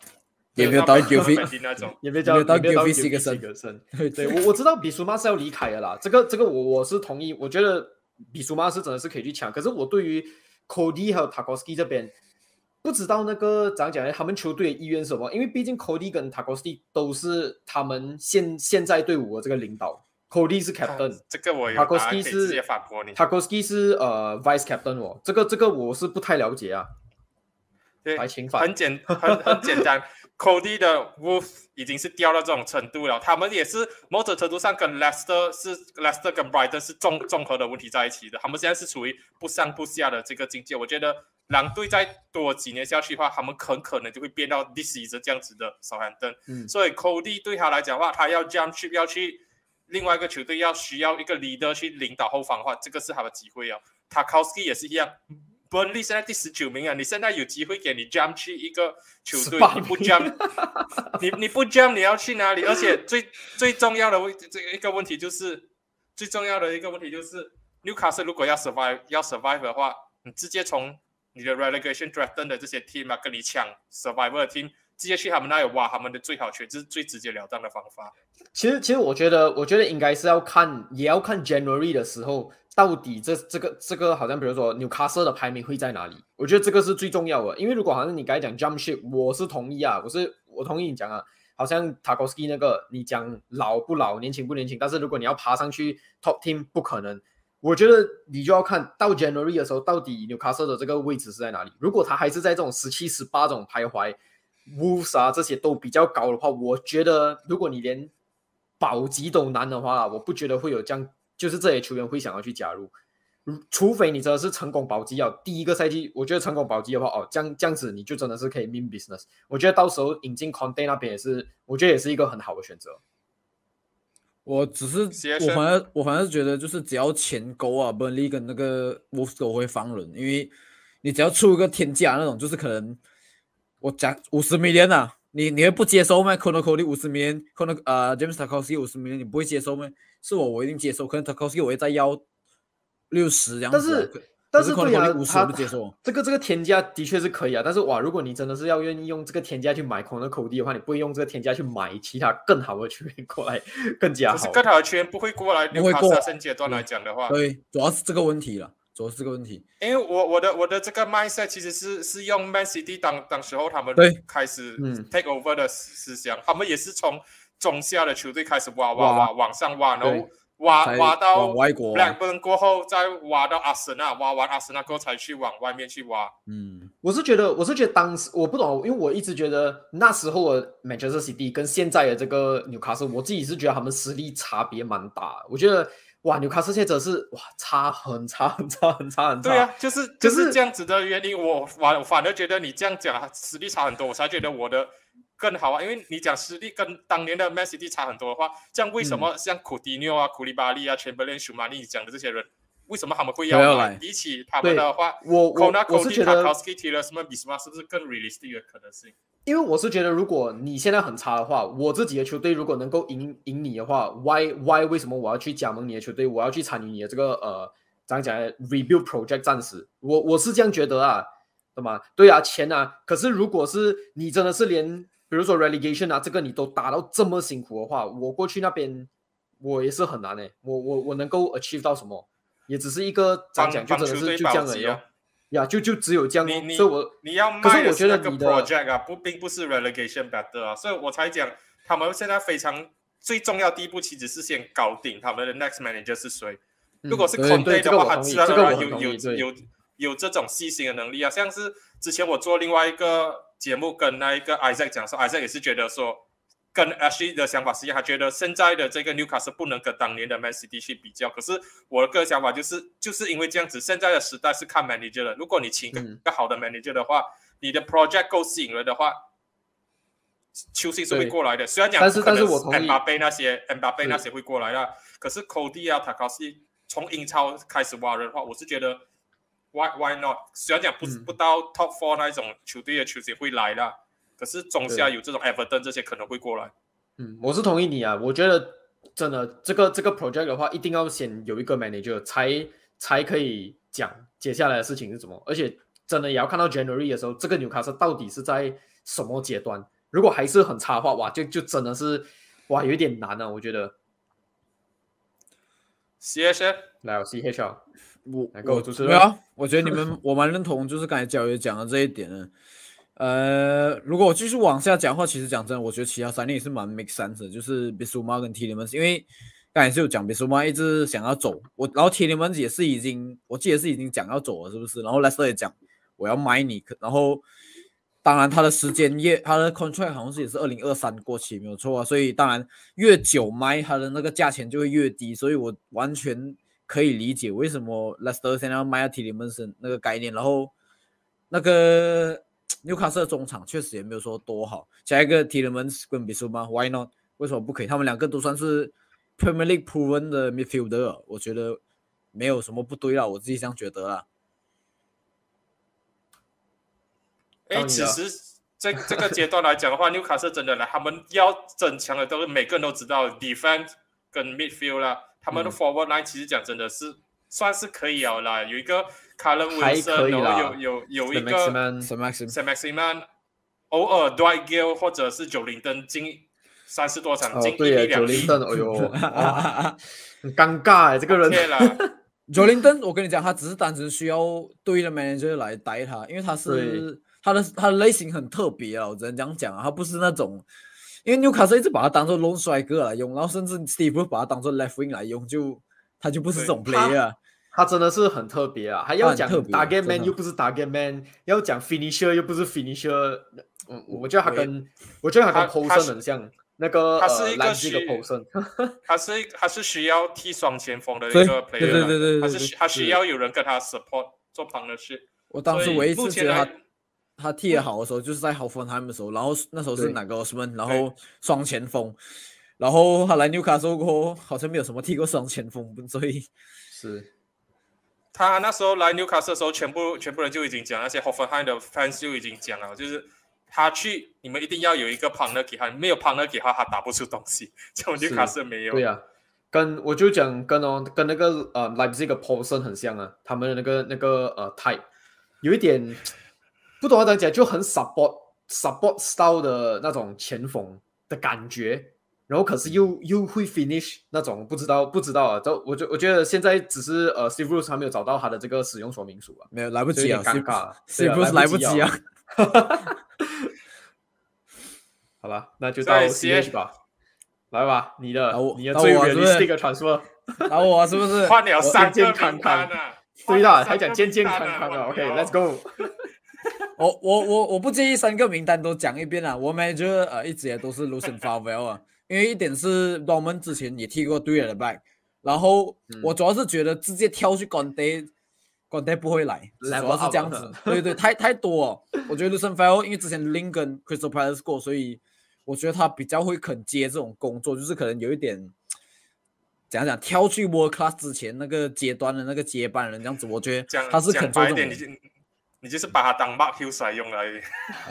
也没有到种。也没有到也没有到 Gylfi Gylfi Sigurdsson Sigurdsson 对对我我知道比苏马是要离开的啦，这个这个我我是同意，我觉得比苏马是真的是可以去抢，可是我对于 Cody 还有 Tarkowski 这边不知道那个怎样讲呢？他们球队的意愿是什么？因为毕竟 Cody 跟 Tarkowski 都是他们现现在队伍的这个领导，Cody 是 captain，这个我是直接反驳你。Tarkowski 是呃 vice captain 哦，这个这个我是不太了解啊，对，白侵犯很简很很简单，Cody 的 Wolf 已经是掉到这种程度了，他们也是某种程度上跟 Leicester 是 Leicester 跟 Brighton 是综综合的问题在一起的，他们现在是处于不上不下的这个境界。我觉得狼队再多几年下去的话，他们很可能就会变到 this is 这样子的 Southampton。嗯所以 Cody 对他来讲的话，他要 jump ship 要去另外一个球队，要需要一个 leader 去领导后方的话，这个是他的机会啊。Tarkowski 也是一样。Burnley 现在第十九名啊，你现在有机会给你 jump 去一个球队你不 jump，你你不 jump 你要去哪里？而且最最重要的问这个一个问题就是，最重要的一个问题就是，Newcastle 如果要 survive 要 survive 的话，你直接从你的 relegation threaten 的这些 team 啊，跟你抢 survivor 的 team，直接去他们那里挖他们的最好权，这是最直截了当的方法。其实，其实我觉得，我觉得应该是要看，也要看 January 的时候，到底这这个这个好像比如说 Newcastle 的排名会在哪里？我觉得这个是最重要的，因为如果好像你刚才讲 Jump Ship，我是同意啊，我是我同意你讲啊，好像 Tarkowski 那个你讲老不老，年轻不年轻，但是如果你要爬上去 Top Team，不可能。我觉得你就要看到 January 的时候，到底 Newcastle 的这个位置是在哪里？如果他还是在这种十七、十八种徘徊，Wolves 啊这些都比较高的话，我觉得如果你连保级都难的话，我不觉得会有这样，就是这些球员会想要去加入。如除非你真的是成功保级要，第一个赛季，我觉得成功保级的话，哦，这样这样子你就真的是可以 mean business。我觉得到时候引进 Conte 那边也是，我觉得也是一个很好的选择。我只是我反而我反而是觉得就是只要钱够啊，Burnley 跟那个 Wolves 都会放人，因为你只要出一个天价那种，就是可能我讲五十 million 啊，你你会不接受吗 c o n o c o l y 五十 o n o 呃 James Tarkowski 五十 million，你不会接受吗？是我我一定接受，可能 Tarkowski 我会再要六十这样子啊、但是可但是对啊，五十他我不接受。[laughs] 这个这个天价的确是可以啊，但是哇，如果你真的是要愿意用这个天价去买 Conor Cody 的话，你不会用这个天价去买其他更好的球员过来 [laughs] 更加好可是。更好的球员不会过来不会过 Newcastle 现阶段来讲的话，对，主要是这个问题了，主要是这个问题。因为我我的我的这个 mindset 其实是是用 Man City 当当时候他们对。开始嗯。take over 的思思想，他们也是从中下的球队开始挖挖挖。挖往上挖，然后挖挖到往外国 Blackburn 过后，再挖到阿森纳，挖完阿森纳过后才去往外面去挖。嗯，我是觉得，我是觉得当时我不懂，因为我一直觉得那时候的 Manchester City 跟现在的这个纽卡斯，我自己是觉得他们实力差别蛮大。我觉得哇，纽卡斯现在真的是哇差很 [laughs] 差很差很差很差。对啊，就是就是是这样子的原因，我反我反而觉得你这样讲实力差很多，我才觉得我的更好啊。因为你讲实力跟当年的 Man City 差很多的话，这样为什嗯么像库蒂尼奥啊、库利巴利啊、全伯连、舒马利讲的这些人，为什么他们会要来？比起他们的话，我我我是觉得 Tarkowski、Tielemans、比斯马是不是更 realistic 的可能性？因为我是觉得，如果你现在很差的话，我自己的球队如果能够赢赢你的话，why why 为什么我要去加盟你的球队？我要去参与你的这个呃，怎样讲呢？rebuild project 暂时，我我是这样觉得啊，懂吗？对啊，钱啊，可是如果是你真的是连比如说 relegation 啊，这个你都打到这么辛苦的话，我过去那边我也是很难诶。我我我能够 achieve 到什么，也只是一个讲讲就真的是就这样而已哦。呀，就就只有这样你你所以我你要卖的我觉得 project 啊，不并不是 relegation battle 啊，所以我才讲他们现在非常最重要第一步其实是先搞定他们的 next manager 是谁。如果是对 Conte 对这的话，自然而然有有有有这种细心的能力啊。像是之前我做另外一个节目，跟那一个 Isaac 讲说，Isaac 也是觉得说，跟 Ashley 的想法是一样，他觉得现在的这个 Newcastle 不能跟当年的 Man City 去比较。可是我的个人想法就是，就是因为这样子，现在的时代是看 manager 的。如果你请一个好的 manager 的话，你的 project 够吸引人的话，球星是会过来的。虽然讲但是可能但是我同意贝那些 M 巴贝那些会过来啦，可是 Cody 啊、塔卡西从英超开始挖人的话，我是觉得 why why not？虽然讲不、嗯不到 top four 那一种球队的球星会来啦，可是中下有这种 Everton 这些可能会过来。嗯，我是同意你啊。我觉得真的这个这个 project 的话，一定要先有一个 manager 才才可以讲接下来的事情是什么。而且真的也要看到 January 的时候，这个纽卡斯到底是在什么阶段。如果还是很差的话，哇，就就真的是哇有一点难啊。我觉得。C H 来，我 C H 啊，我来给我主持人没有啊，我觉得你们我蛮认同，就是刚才教育讲的这一点的。呃，如果我继续往下讲的话，其实讲真的，我觉得其他三年也是蛮 make sense 的，就是 b i s u m a 跟 t i l e m a n s 因为刚才是有讲 b i s u m a 一直想要走，我然后 t i l e m a n s 也是已经，我记得是已经讲要走了，是不是？然后 Lester 也讲我要买你，然后当然他的时间越他的 contract 好像是也是二零二三过期，没有错啊，所以当然越久卖他的那个价钱就会越低，所以我完全可以理解为什么 Lester 现在要卖 t i l e m a n s 那个概念，然后那个。纽卡斯的中场确实也没有说多好，下一个 t i l e m a n s 跟 b i s u m a w h y not？为什么不可以？他们两个都算是 Premier League proven 的 midfielder，我觉得没有什么不对啦，我自己这样觉得啦。哎，其实这这个阶段来讲的话，纽卡斯真的来，他们要增强的都是每个人都知道 defense 跟 midfield 啦，他们的嗯 forward line 其实讲真的是算是可以了啦，有一个还 Wilson，可以然后啦有有有一个 Maximan s a Maxim，s a m a x i m a n 偶尔 Dwight Gill 或者是九零登进三十多场，进对呀，粒两粒九零顿，哎呦，[laughs] 很尴尬哎，这个人。九零登，[laughs] 我跟你讲，他只是单纯需要对的 manager 来带他，因为他是他的他的类型很特别啊，我只能这样讲啊，他不是那种，因为纽卡斯一直把他当做 lone striker 来用，然后甚至 Steve 把他当做 left wing 来用，就他就不是这种 player 啊。他真的是很特别啊，还要讲他很特别 target man 又不是 target man，要讲 finisher 又不是 finisher，嗯，我觉得他跟我觉得他跟他 p o 他 s 是 o n 很像，那个 [laughs] 他是一个呃蓝这个需 p o s o n 他是他是需要踢双前锋的一对个对 player，对对对对对他是他需要有人跟他 support 做 partnership。我当时唯一目前来次觉得他他踢得好的时候，就是在 h o f e n h e i m 的时候，然后那时候是哪个 Osman，然后双前锋，然后他来纽卡斯过后，好像没有什么踢过双前锋，所以是他那时候来纽卡斯的时候，全部全部人就已经讲，那些 Hoffenheim 的 fans 就已经讲了，就是他去，你们一定要有一个 partner 给他，没有 partner 给他，他打不出东西。这种纽卡斯没有。对呀、跟我就讲跟哦跟那个呃 Leipzig 的 p o s o n 很像啊，他们的那个那个呃 type 有一点不懂要怎么讲，就很 support support style 的那种前锋的感觉，然后可是又又会 finish 那种，不知道不知道啊，都我觉我觉得现在只是呃 Steve Bruce 还没有找到他的这个使用说明书啊，没有来不及啊尴尬，Steve Bruce 来不及啊。[laughs] 好吧，那就到在 CH 吧，来吧，你的你的最到我是不是 realistic 的 transfer。然后我是不是换了我三个健康单啊！对啦，换了还讲健健康康的，OK，Let's、go。[laughs] 我我我我不介意三个名单都讲一遍啊。我 manager 呃一直也都是 Lucien Favre 啊，因为一点是 Norman 之前也踢过对的 back，然后嗯我主要是觉得直接跳去 Conte。Conte 不会来，主要是这样子，对对，太太多哦。我觉得 Lucien Favre 因为之前 Lin 跟 Crystal Palace 过，所以我觉得他比较会肯接这种工作，就是可能有一点讲讲，跳去 World Class 之前那个阶段的那个接班人这样子，我觉得他是肯做这白一点，你种就你就是把它当 Mark Hughes 来用而已。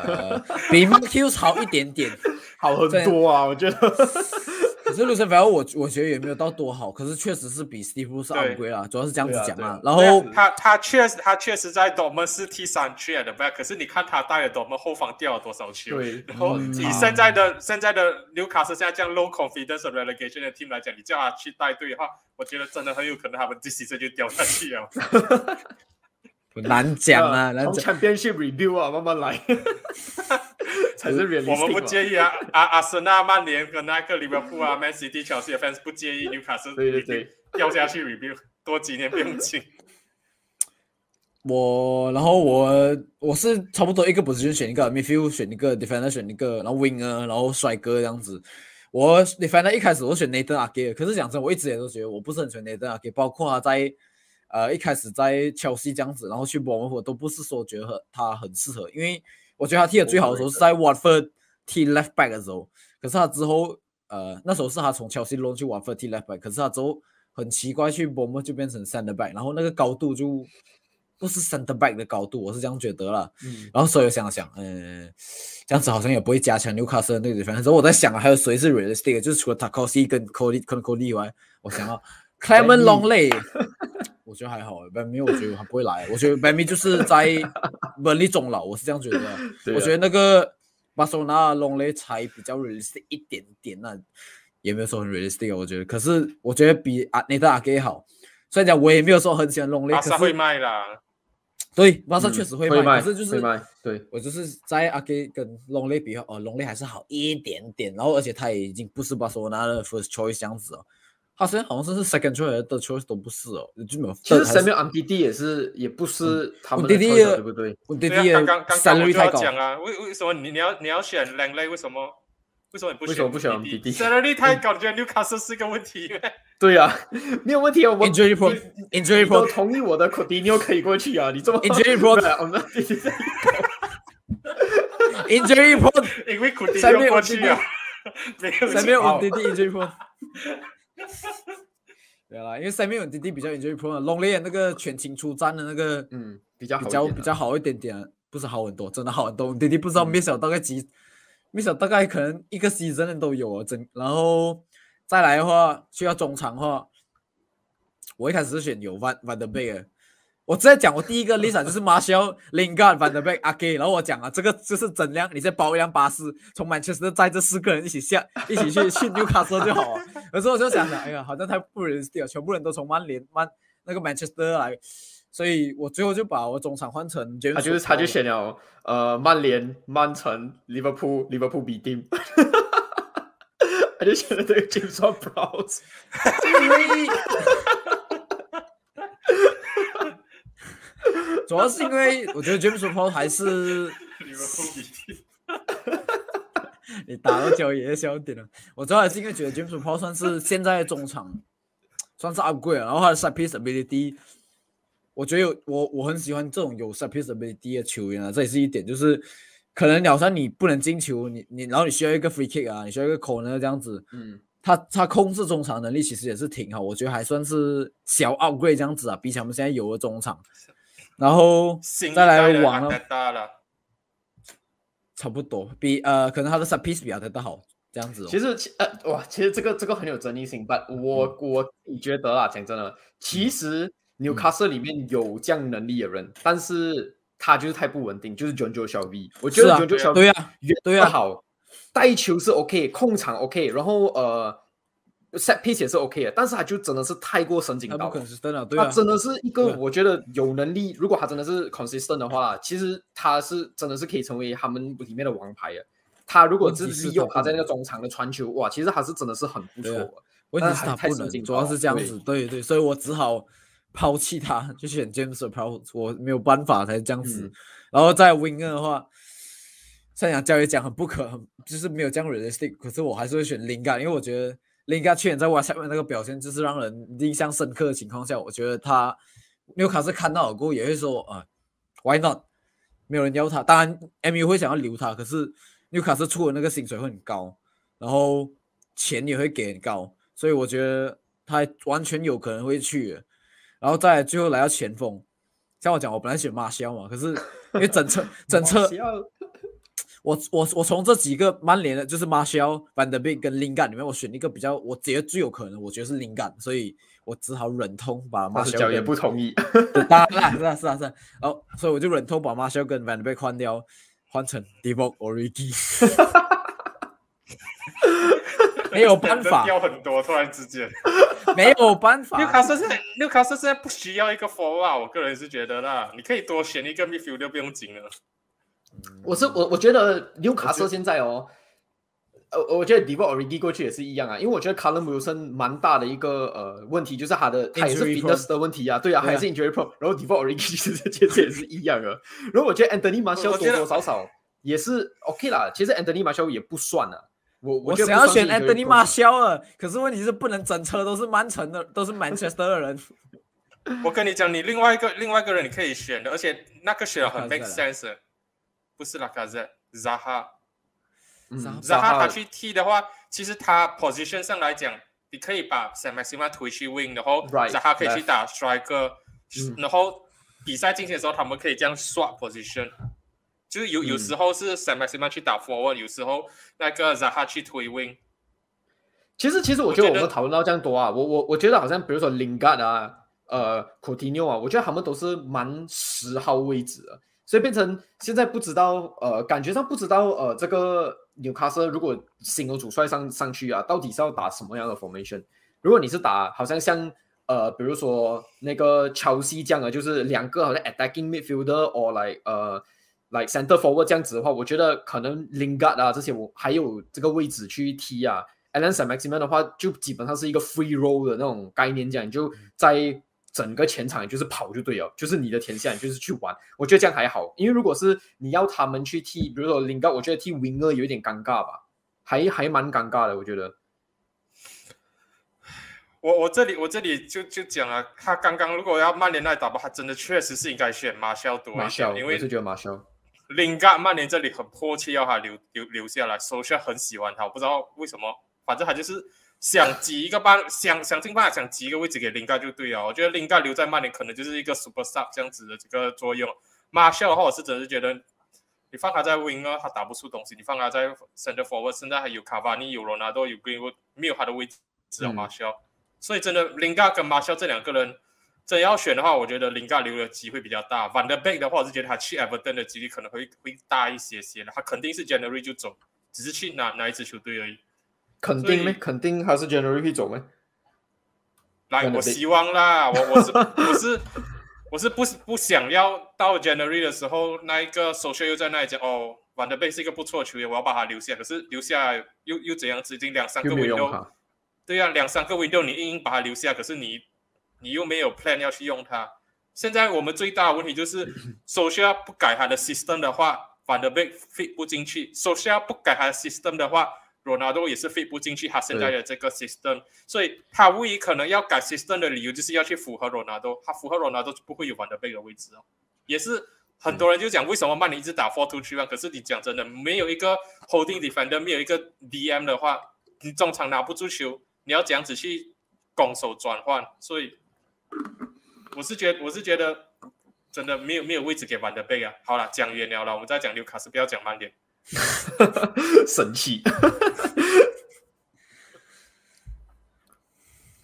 呃，比 Mark Hughes 好一点点，[laughs] 好很多啊，我觉得。[laughs] 可是是 Lucien f a 我我觉得也没有到多好，可是确实是比 Steve Bruce 对 upgrade 啦，主要是这样子讲对啊。然后他他确实他确实在 Dortmund 是踢三区的 back，可是你看他带了 Dortmund 后防掉了多少球？对然后嗯以现在的现在的纽卡斯现在这样 low confidence of relegation 的 team 来讲，你叫他去带队的话，我觉得真的很有可能他们这 season 就掉下去了。[laughs] 难讲啊，难从讲。Championship review 啊，慢慢来，[laughs] 才是 realistic 我们不介意啊，阿阿森纳、曼联跟那个利物浦啊、[laughs] Man City、切尔西的 fans 不介意纽卡斯对对对掉下去 review，多几年不用紧。[laughs] 我然后我我是差不多一个 position 选一个 midfield 选一个 defender 选一个，然后 winger 然后帅哥这样子。我 defender 一开始我选 Nathan Ake，可是讲真，我一直也都觉得我不是很喜欢 Nathan Ake，包括他在呃一开始在切尔西这样子，然后去伯恩福都不是说觉得他很适合，因为我觉得他踢的最好的时候是在 Watford 踢 left back 的时候，可是他之后呃那时候是他从切尔西 loan 去 Watford 踢 left back，可是他之后很奇怪去伯恩福就变成 center back，然后那个高度就不是 center back 的高度，我是这样觉得了。嗯，然后所以我想了想，嗯、这样子好像也不会加强纽卡斯的那个 defense。之后我在想啊，还有谁是 realistic，的就是除了 Takosi 跟 Cody 跟 Cody 以外，我想要 [laughs] Clement Longley，[laughs] 我觉得还好 b a m i 我觉得他不会来，我觉得 b a m i 就是在本力中老，我是这样觉得。我觉得那个巴塞罗那 Longley 才比较 realistic 一点点，那也没有说很 realistic，啊我觉得。可是我觉得比阿内特阿给好，虽然讲我也没有说很喜欢巴萨会卖啦，对巴萨嗯确实会会卖，可是就是会卖，对，我就是在阿给跟龙雷比，哦，龙雷还是好一点点，然后而且他也已经不是巴塞罗那的 first choice 这样子哦，他现在好像是 second 是 third choice 都不是哦，就没有。其实是 Samuel m d d 也是，也不是他们的嗯弟弟 choice 啊的对不对？我刚刚刚刚我 salary 就太高，要讲啊，为为什么你你要你要选两类？为什么？为什么你不为什么不选弟弟弟 salary 太高，你觉得 Newcastle 是个问题？对啊，[laughs] 没有问题啊，我 injury injury 同意我的 Coutinho 可以过去啊，你这么 injury pro 我们 injury pro [laughs] 因为库蒂下面要过我弟弟去啊，[laughs] 没有三面好我弟弟 injury pro。[laughs] 对啦，因为三面我弟弟比较 enjoy 龙雷眼那个全勤出战的那个，嗯比较比较比较好一点点啊，不是好很多，真的好很多。我弟弟不知道嗯 miss 了大概几、miss 了大概可能一个 season 的都有啊，真。然后再来的话，需要中场的话，我一开始是选有 Van Van der Beek 的。我直接讲，我第一个 list 就是 Marshall、Lingard、Van der Beek、阿 K，然后我讲啊，这个就是整辆，你再包一辆巴士，从 Manchester 载这四个人一起下，一起去去纽卡斯就好了。有时候我就想想，哎呀，好像太不 realistic 了，全部人都从曼联、曼那个 Manchester 来，所以我最后就把我中场换成他就是他就选了呃曼联、曼城、Liverpool、Liverpool 比丁，[laughs] 他就选了这个 James 为 [laughs] 主要是因为我觉得 James p a u 还是你打到脚也笑点了。我主要还是因为觉得 James p a u 算是现在中场算是 upgrade，然后他的 set piece ability，我觉得有我我很喜欢这种有 set piece ability 的球员啊，这也是一点，就是可能鸟山你不能进球，你你然后你需要一个 free kick 啊，你需要一个 corner 这样子，嗯，他他控制中场能力其实也是挺好，我觉得还算是小 upgrade 这样子啊，比起我们现在有的中场。然后再来代的往了差不多，比呃可能他的 set piece 比他的好，这样子、哦。其实呃哇，其实这个这个很有争议性，but 我、嗯。我自己觉得啦，讲真的，其实纽卡斯里面有这样能力的人，但是他就是太不稳定，就是 John Joe 小 V，我觉得是啊 John Joe 小 V 对啊，原对啊好，带球是 OK，控场 OK，然后呃 set piece 也是 OK 的，但是他就真的是太过神经刀了他不可。能是真的，对啊，他真的是一个我觉得有能力，如果他真的是 consistent 的话，其实他是真的是可以成为他们里面的王牌的。他如果是利用他在那个中场的传球，哇，其实他是真的是很不错对啊的。问题但是他不能，神经主要是这样子，对对，所以我只好抛弃他，就选 James p r o 我没有办法才这样子。嗯然后在 Winger 的话，像讲教练讲很不可，就是没有这样 realistic，可是我还是会选 Lingard，因为我觉得 Lingard 去年在 West Ham 那个表现，就是让人印象深刻的情况下，我觉得他纽卡斯看到了过后也会说啊、w h y not？没有人要他，当然 MU 会想要留他，可是纽卡斯出的那个薪水会很高，然后钱也会给很高，所以我觉得他完全有可能会去的。然后再最后来到前锋，像我讲，我本来选马肖嘛，可是因为整车 [laughs] 整车，我我我从这几个曼联的，就是马肖、范德贝跟林干里面，我选一个比较，我觉得最有可能，我觉得是林干，所以我只好忍痛把马肖跟马斯角也不同意。当然是啊是啊是啊，然后所以我就忍痛把马肖跟范德贝换掉，换成 d e v o Origi，[laughs] 没有办 [laughs] 法，掉很多，突然之间。[laughs] 没有办法。纽卡斯现在纽卡斯现在不需要一个 forward，我个人是觉得啦，你可以多选一个 midfielder 不用紧了。我是我我觉得纽卡斯现在哦，呃，我觉得 d e v o Origi 过去也是一样啊，因为我觉得 Callum Wilson 蛮大的一个呃问题，就是他的他也是 Injury fitness 的问题啊，对啊，还是 injury pro，然后 d e v o Origi 其实其实也是一样的。然后我觉得 Anthony Martial 多多少少也是 OK 啦，其实 Anthony Martial 也不算啊。我我想要选 Anthony 尔，可是问题是不能整车都是曼城的，都是 Manchester [laughs] 的人。我跟你讲，你另外一个另外一个人你可以选的，而且那个选得很拉 make sense，的不是拉卡泽，Zaha。他去踢的话，其实他 position 上来讲，你可以把 Sam Maxima 推去 wing，然后 Zaha 可以去打 striker，、嗯。然后比赛进行的时候，他们可以这样 swap position，就是有有嗯。时候是 Sam Maxima 去打 forward，有时候那个 Zaha 去推 wing。其实，其实我我觉得觉得我们讨论到这样多啊，我我我觉得好像比如说 Lingard 啊，呃，Coutinho 啊，我觉得他们都是蛮十号位置的，所以变成现在不知道，呃，感觉上不知道，呃，这个纽卡斯如果新的主帅上上去啊，到底是要打什么样的 formation？如果你是打好像像呃，比如说那个乔西这样的，就是两个好像 attacking midfielder or like 呃 like center forward 这样子的话，我觉得可能 Lingard 啊这些我还有这个位置去踢啊。Alan s a m a x i m a n 的话，就基本上是一个 free roll 的那种概念，这样你就在整个前场就是跑就对了，就是你的天下，你就是去玩。我觉得这样还好，因为如果是你要他们去踢，比如说 Lingard，我觉得踢 winger 有一点尴尬吧，还还蛮尴尬的，我觉得。我我这里我这里就就讲了，他刚刚如果要曼联来打吧，他真的确实是应该选马肖多一马因为我是觉得马肖。林嘎曼联这里很迫切要他留留留下来，首先很喜欢他，我不知道为什么，反正他就是想挤一个办，想想尽办法想挤一个位置给林嘎就对了。我觉得林嘎留在曼联可能就是一个 super sub 这样子的这个作用。马肖的话，我是真的是觉得你放他在 wing 他打不出东西；你放他在 center forward，现在还有卡巴尼、有罗纳多、有 Greenwood，没有他的位置马肖。所以真的林嘎跟马肖这两个人。真要选的话，我觉得林嘎留的机会比较大。Van der Beek 的话，我是觉得他去 Everton 的几率可能会会大一些些的。他肯定是 January 就走，只是去哪哪一支球队而已。肯定没？肯定还是 January 会走咩？来，我希望啦，我我是我是我是不不想要到 January 的时候，那一个 social 又在那里讲哦，Van 是一个不错的球员，我要把他留下。可是留下又又怎样子？已经两三个 window，对呀、两三个 window 你硬硬把他留下，可是你你又没有 plan 要去用他。现在我们最大的问题就是，[laughs] social 不改他的 system 的话，Van fit 不进去；social 不改他的 system 的话，Ronaldo 也是 fit 不进去他现在的这个 system。所以他唯一可能要改 system 的理由，就是要去符合 Ronaldo。他符合 Ronaldo 就不会有 Van der Beek 的位置哦。也是很多人就讲，为什么曼联一直打 four two three one？可是你讲真的，没有一个 holding defender，没有一个 DM 的话，你中场拿不住球，你要这样子去拱手转换，所以我是觉得，我是觉得真的没有没有位置给玩的贝啊。好了，讲远了了，我们再讲纽卡斯，不要讲曼联。[laughs] 生气。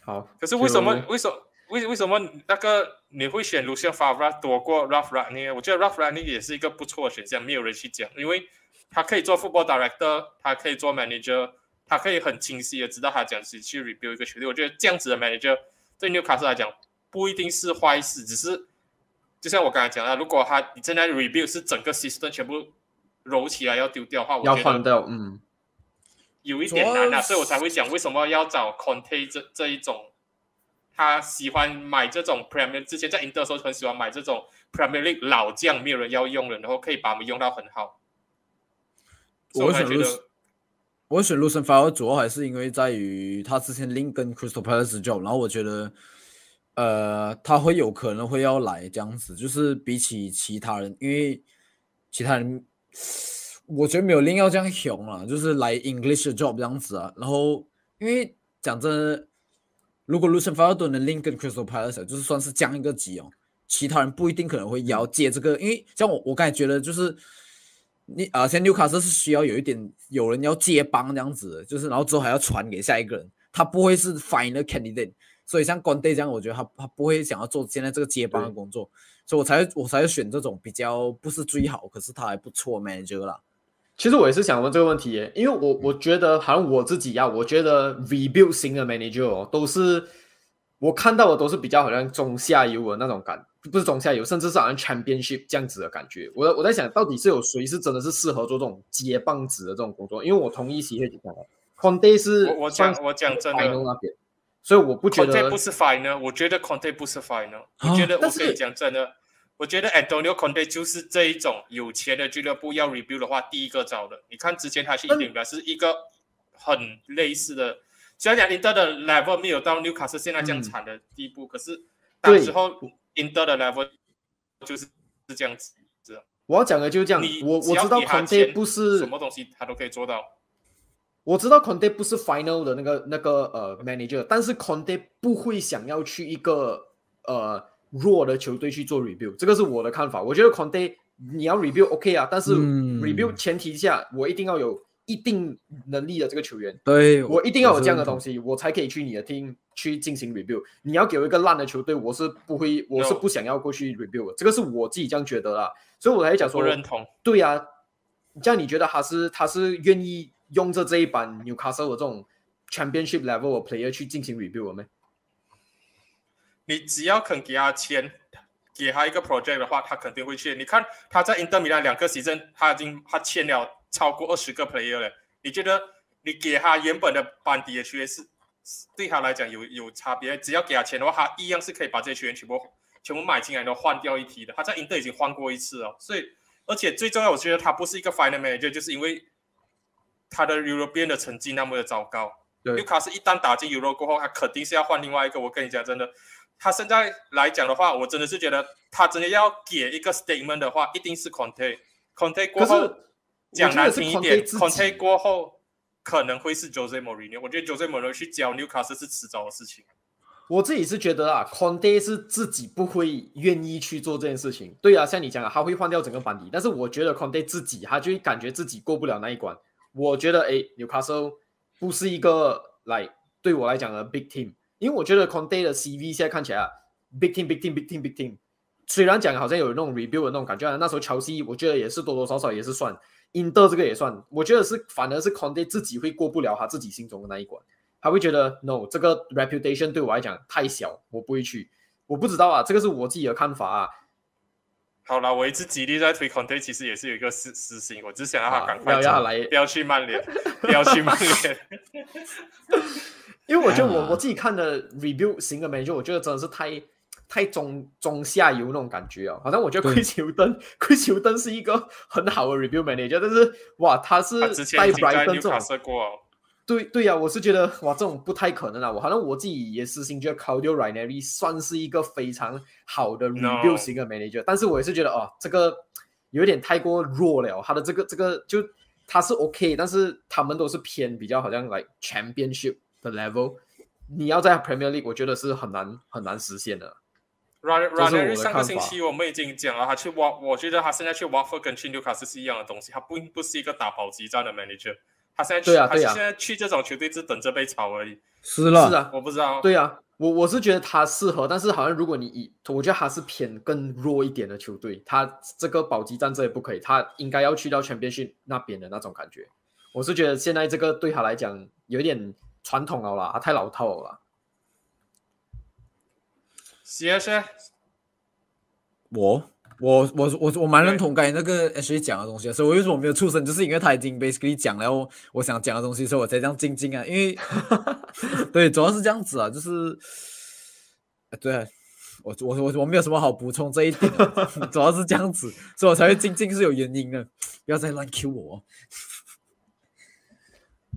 好，可是为什么为什么为为什么那个你会选过 Ralph Ragnick？我觉得 Ralph Ragnick 也是一个不错的选项，没有人去讲，因为他可以做 football director，他可以做 manager，他可以很清晰的知道他讲是去 review 一个球队。我觉得这样子的 manager 对纽卡斯来讲不一定是坏事，只是就像我刚才讲的，如果他你现在 review 是整个 system 全部揉起来要丢掉的话，我觉得要换掉，嗯，有一点难啊，所以我才会讲为什么要找 Conte 这这一种，他喜欢买这种 Premier，之前在 Inter 的时候很喜欢买这种 Premier League 老将，没有人要用了，然后可以把我们用到很好。我会选才觉 Luc，得，我会选 Lucian f a v 主要还是因为在于他之前 Link 跟 Crystal Palace job，然后我觉得，呃，他会有可能会要来这样子，就是比起其他人，因为其他人，我觉得没有 Link 要这样凶了，就是来 English 的 job 这样子啊。然后因为讲真的，如果 Lucian f a v 能 Link 跟 Crystal Palace 就是算是降一个级哦，其他人不一定可能会要接这个，因为像我我刚才觉得就是。你啊，现在纽卡斯是需要有一点有人要接帮这样子，就是然后之后还要传给下一个人，他不会是 final candidate。所以像关队这样，我觉得他他不会想要做现在这个接帮的工作，所以我才我才选这种比较不是最好，可是他还不错 manager 啦。其实我也是想问这个问题耶，因为我我觉得好像我自己呀，我觉得 rebuild 型的 manager 哦，都是我看到的都是比较好像中下游的那种感，不是中下游，甚至是好像 championship 这样子的感觉。我我在想到底是有谁是真的是适合做这种接棒子的这种工作？因为我同意 C 黑讲的，Conde 是我我讲我讲真的那边，所以我不觉得 Conte 不是 final，我觉得 Conte 不是 final，啊我觉得我但是跟你讲真的，我觉得 Antonio Conte 就是这一种有钱的俱乐部要 rebuild 的话，第一个找的。你看之前他去嗯印度是一个很类似的，虽然讲 Inter 的 level 没有到纽卡斯现在这样惨的地步，可是当时候 Inter 的 level 就是是这样子。我要讲的就是这样你，我我知道只要给他 Conte 钱不是什么东西他都可以做到。我知道 Conte 不是 final 的那个那个呃 manager，但是 Conte 不会想要去一个呃弱的球队去做 review，这个是我的看法。我觉得 Conte 你要 review OK 啊，但是嗯 review 前提下，我一定要有一定能力的这个球员，对我一定要有这样的东西。西，我才可以去你的 team 去进行 review。你要给我一个烂的球队，我是不会，我是不想要过去 review 的，这个是我自己这样觉得啦。所以我才讲说，我认同。对呀、这样你觉得他是他是愿意用着这一版 Newcastle 的这种 Championship level 的 player 去进行 review 了没？你只要肯给他钱，给他一个 project 的话，他肯定会去。你看他在 Inter 米兰两个 season，他已经他签了超过二十个 player 了。你觉得你给他原本的班底的球员是对他来讲有有差别？只要给他钱的话，他一样是可以把这些球员全部全部买进来，然后换掉一批的。他在 Inter 已经换过一次哦，所以而且最重要，我觉得他不是一个 final manager，就是因为他的 European 的成绩那么的糟糕。对纽卡斯一旦打进 Euro 过后，他肯定是要换另外一个。我跟你讲，真的，他现在来讲的话，我真的是觉得他真的要给一个 statement 的话，一定是 Conte。Conte 过后讲难听一点，Conte 过后可能会是 Jose Mourinho。我觉得 Jose Mourinho 去教纽卡斯是迟早的事情。我自己是觉得啊，Conte 是自己不会愿意去做这件事情。对啊，像你讲的，他会换掉整个班底，但是我觉得 Conte 自己他就会感觉自己过不了那一关。我觉得诶，Newcastle 不是一个来对我来讲的 big team，因为我觉得 Conte 的 CV 现在看起来啊，big team，big team，big team，big team。虽然讲好像有那种 rebuild 的那种感觉啊，那时候乔西我觉得也是多多少少也是算，，Inter 这个也算，我觉得是反而是 Conte 自己会过不了他自己心中的那一关。他会觉得 no，这个 reputation 对我来讲太小，我不会去。我不知道啊，这个是我自己的看法啊。好了，我一直极力在推 Conte，其实也是有一个私私心，我只想让他啊赶快来不要去曼联，[laughs] 不要去曼联。[laughs] 因为我觉得我、啊我自己看的 review 型的 manager，我觉得真的是太太中中下游那种感觉啊。好像我觉得对奎球登奎球登是一个很好的 review manager，但是哇，他是他之前带 Brighton 这种，斯过哦。对对呀、我是觉得哇，这种不太可能啊。我好像我自己也私心觉得 Claudio Ranieri 算是一个非常好的 review No 型的 manager，但是我也是觉得哦，这个有点太过弱了。他的这个这个就他是 OK，但是他们都是偏比较好像 like championship 的 level。你要在 Premier League，我觉得是很难很难实现的。Run 这是我 Runner 的上个星期我们已经讲了，他去挖，我觉得他现在去 Watford 跟去纽卡斯是一样的东西，他不不是一个打保级战的 manager，他现在去，对啊对啊他现在去这种球队只等着被炒而已。是了，是啊，我不知道，对啊，我我是觉得他适合，但是好像如果你以，我觉得他是偏更弱一点的球队，他这个保级战这也不可以，他应该要去到全边训那边的那种感觉。我是觉得现在这个对他来讲有点传统了啦，他太老套了啦。谢谢。我我我我我蛮认同刚才那个 H 讲的东西，所以我为什么没有出声，就是因为他已经 basically 讲了我我想讲的东西，所以我才这样静静啊。因为 [laughs] 对，主要是这样子啊，就是，呃对啊我我我我没有什么好补充这一点的，[laughs] 主要是这样子，所以我才会静静是有原因的，不要再乱 Q 我。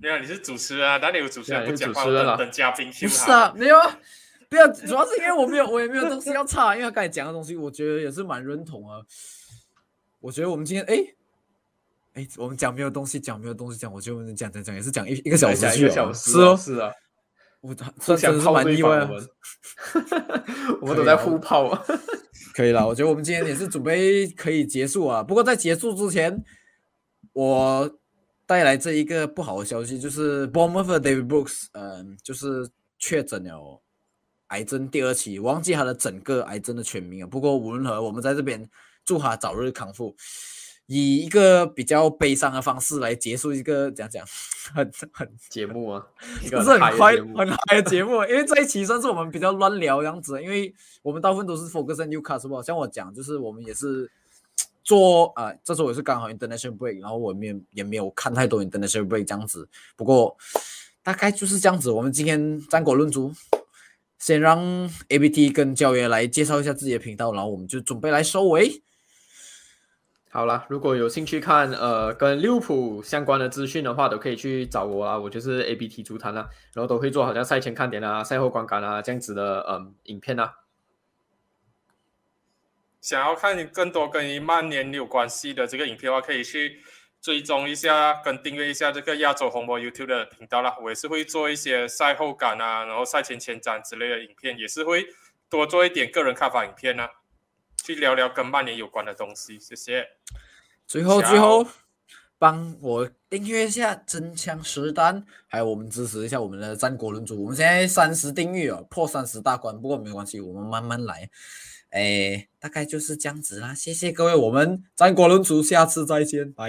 没有，你是主持人啊，哪里有主持人不讲话？你是主持人啊等等嘉宾 Q 不是啊，没有啊，不要，主要是因为我没有，我也没有东西要插，因为他刚才讲的东西，我觉得也是蛮认同啊。我觉得我们今天，哎，哎，我们讲没有东西讲，没有东西讲，我觉得我们讲讲讲也是讲一一个小时一去了啊，个小时是哦，是啊，我真的是蛮意外啊。[laughs] 我们，[laughs] 都在互泡啊。可以了，我觉得我们今天也是准备可以结束啊。不过在结束之前，我带来这一个不好的消息，就是 Bournemouth David Brooks，嗯，就是确诊了癌症第二期，忘记他的整个癌症的全名了。不过无论如何，我们在这边祝他早日康复。以一个比较悲伤的方式来结束一个讲讲 [laughs] 很很 [laughs] 节目啊，[laughs] 一不是很快很嗨的节目，因为这一期算是我们比较乱聊这样子，因为我们大部分都是 focus 在 Newcastle，是吧？像我讲，就是我们也是做啊、这时候也是刚好 international break，然后我们也也没有看太多 international break 这样子，不过大概就是这样子。我们今天战果论足，先让 ABT 跟教员来介绍一下自己的频道，然后我们就准备来收尾。好啦，如果有兴趣看呃跟利物浦相关的资讯的话，都可以去找我啊，我就是 A B T 足坛啦，然后都会做好像赛前看点啊、赛后观感啊这样子的嗯影片啊。想要看更多跟曼联有关系的这个影片的话，可以去追踪一下跟订阅一下这个亚洲红魔 YouTube 的频道啦。我也是会做一些赛后感啊，然后赛前前瞻之类的影片，也是会多做一点个人看法影片啊，去聊聊跟曼联有关的东西。谢谢。最后，最后帮我订阅一下真枪实弹，还有我们支持一下我们的战国轮主。我们现在三十订阅哦，破三十大关，不过没关系，我们慢慢来。哎，大概就是这样子啦，谢谢各位，我们战国论主，下次再见，拜。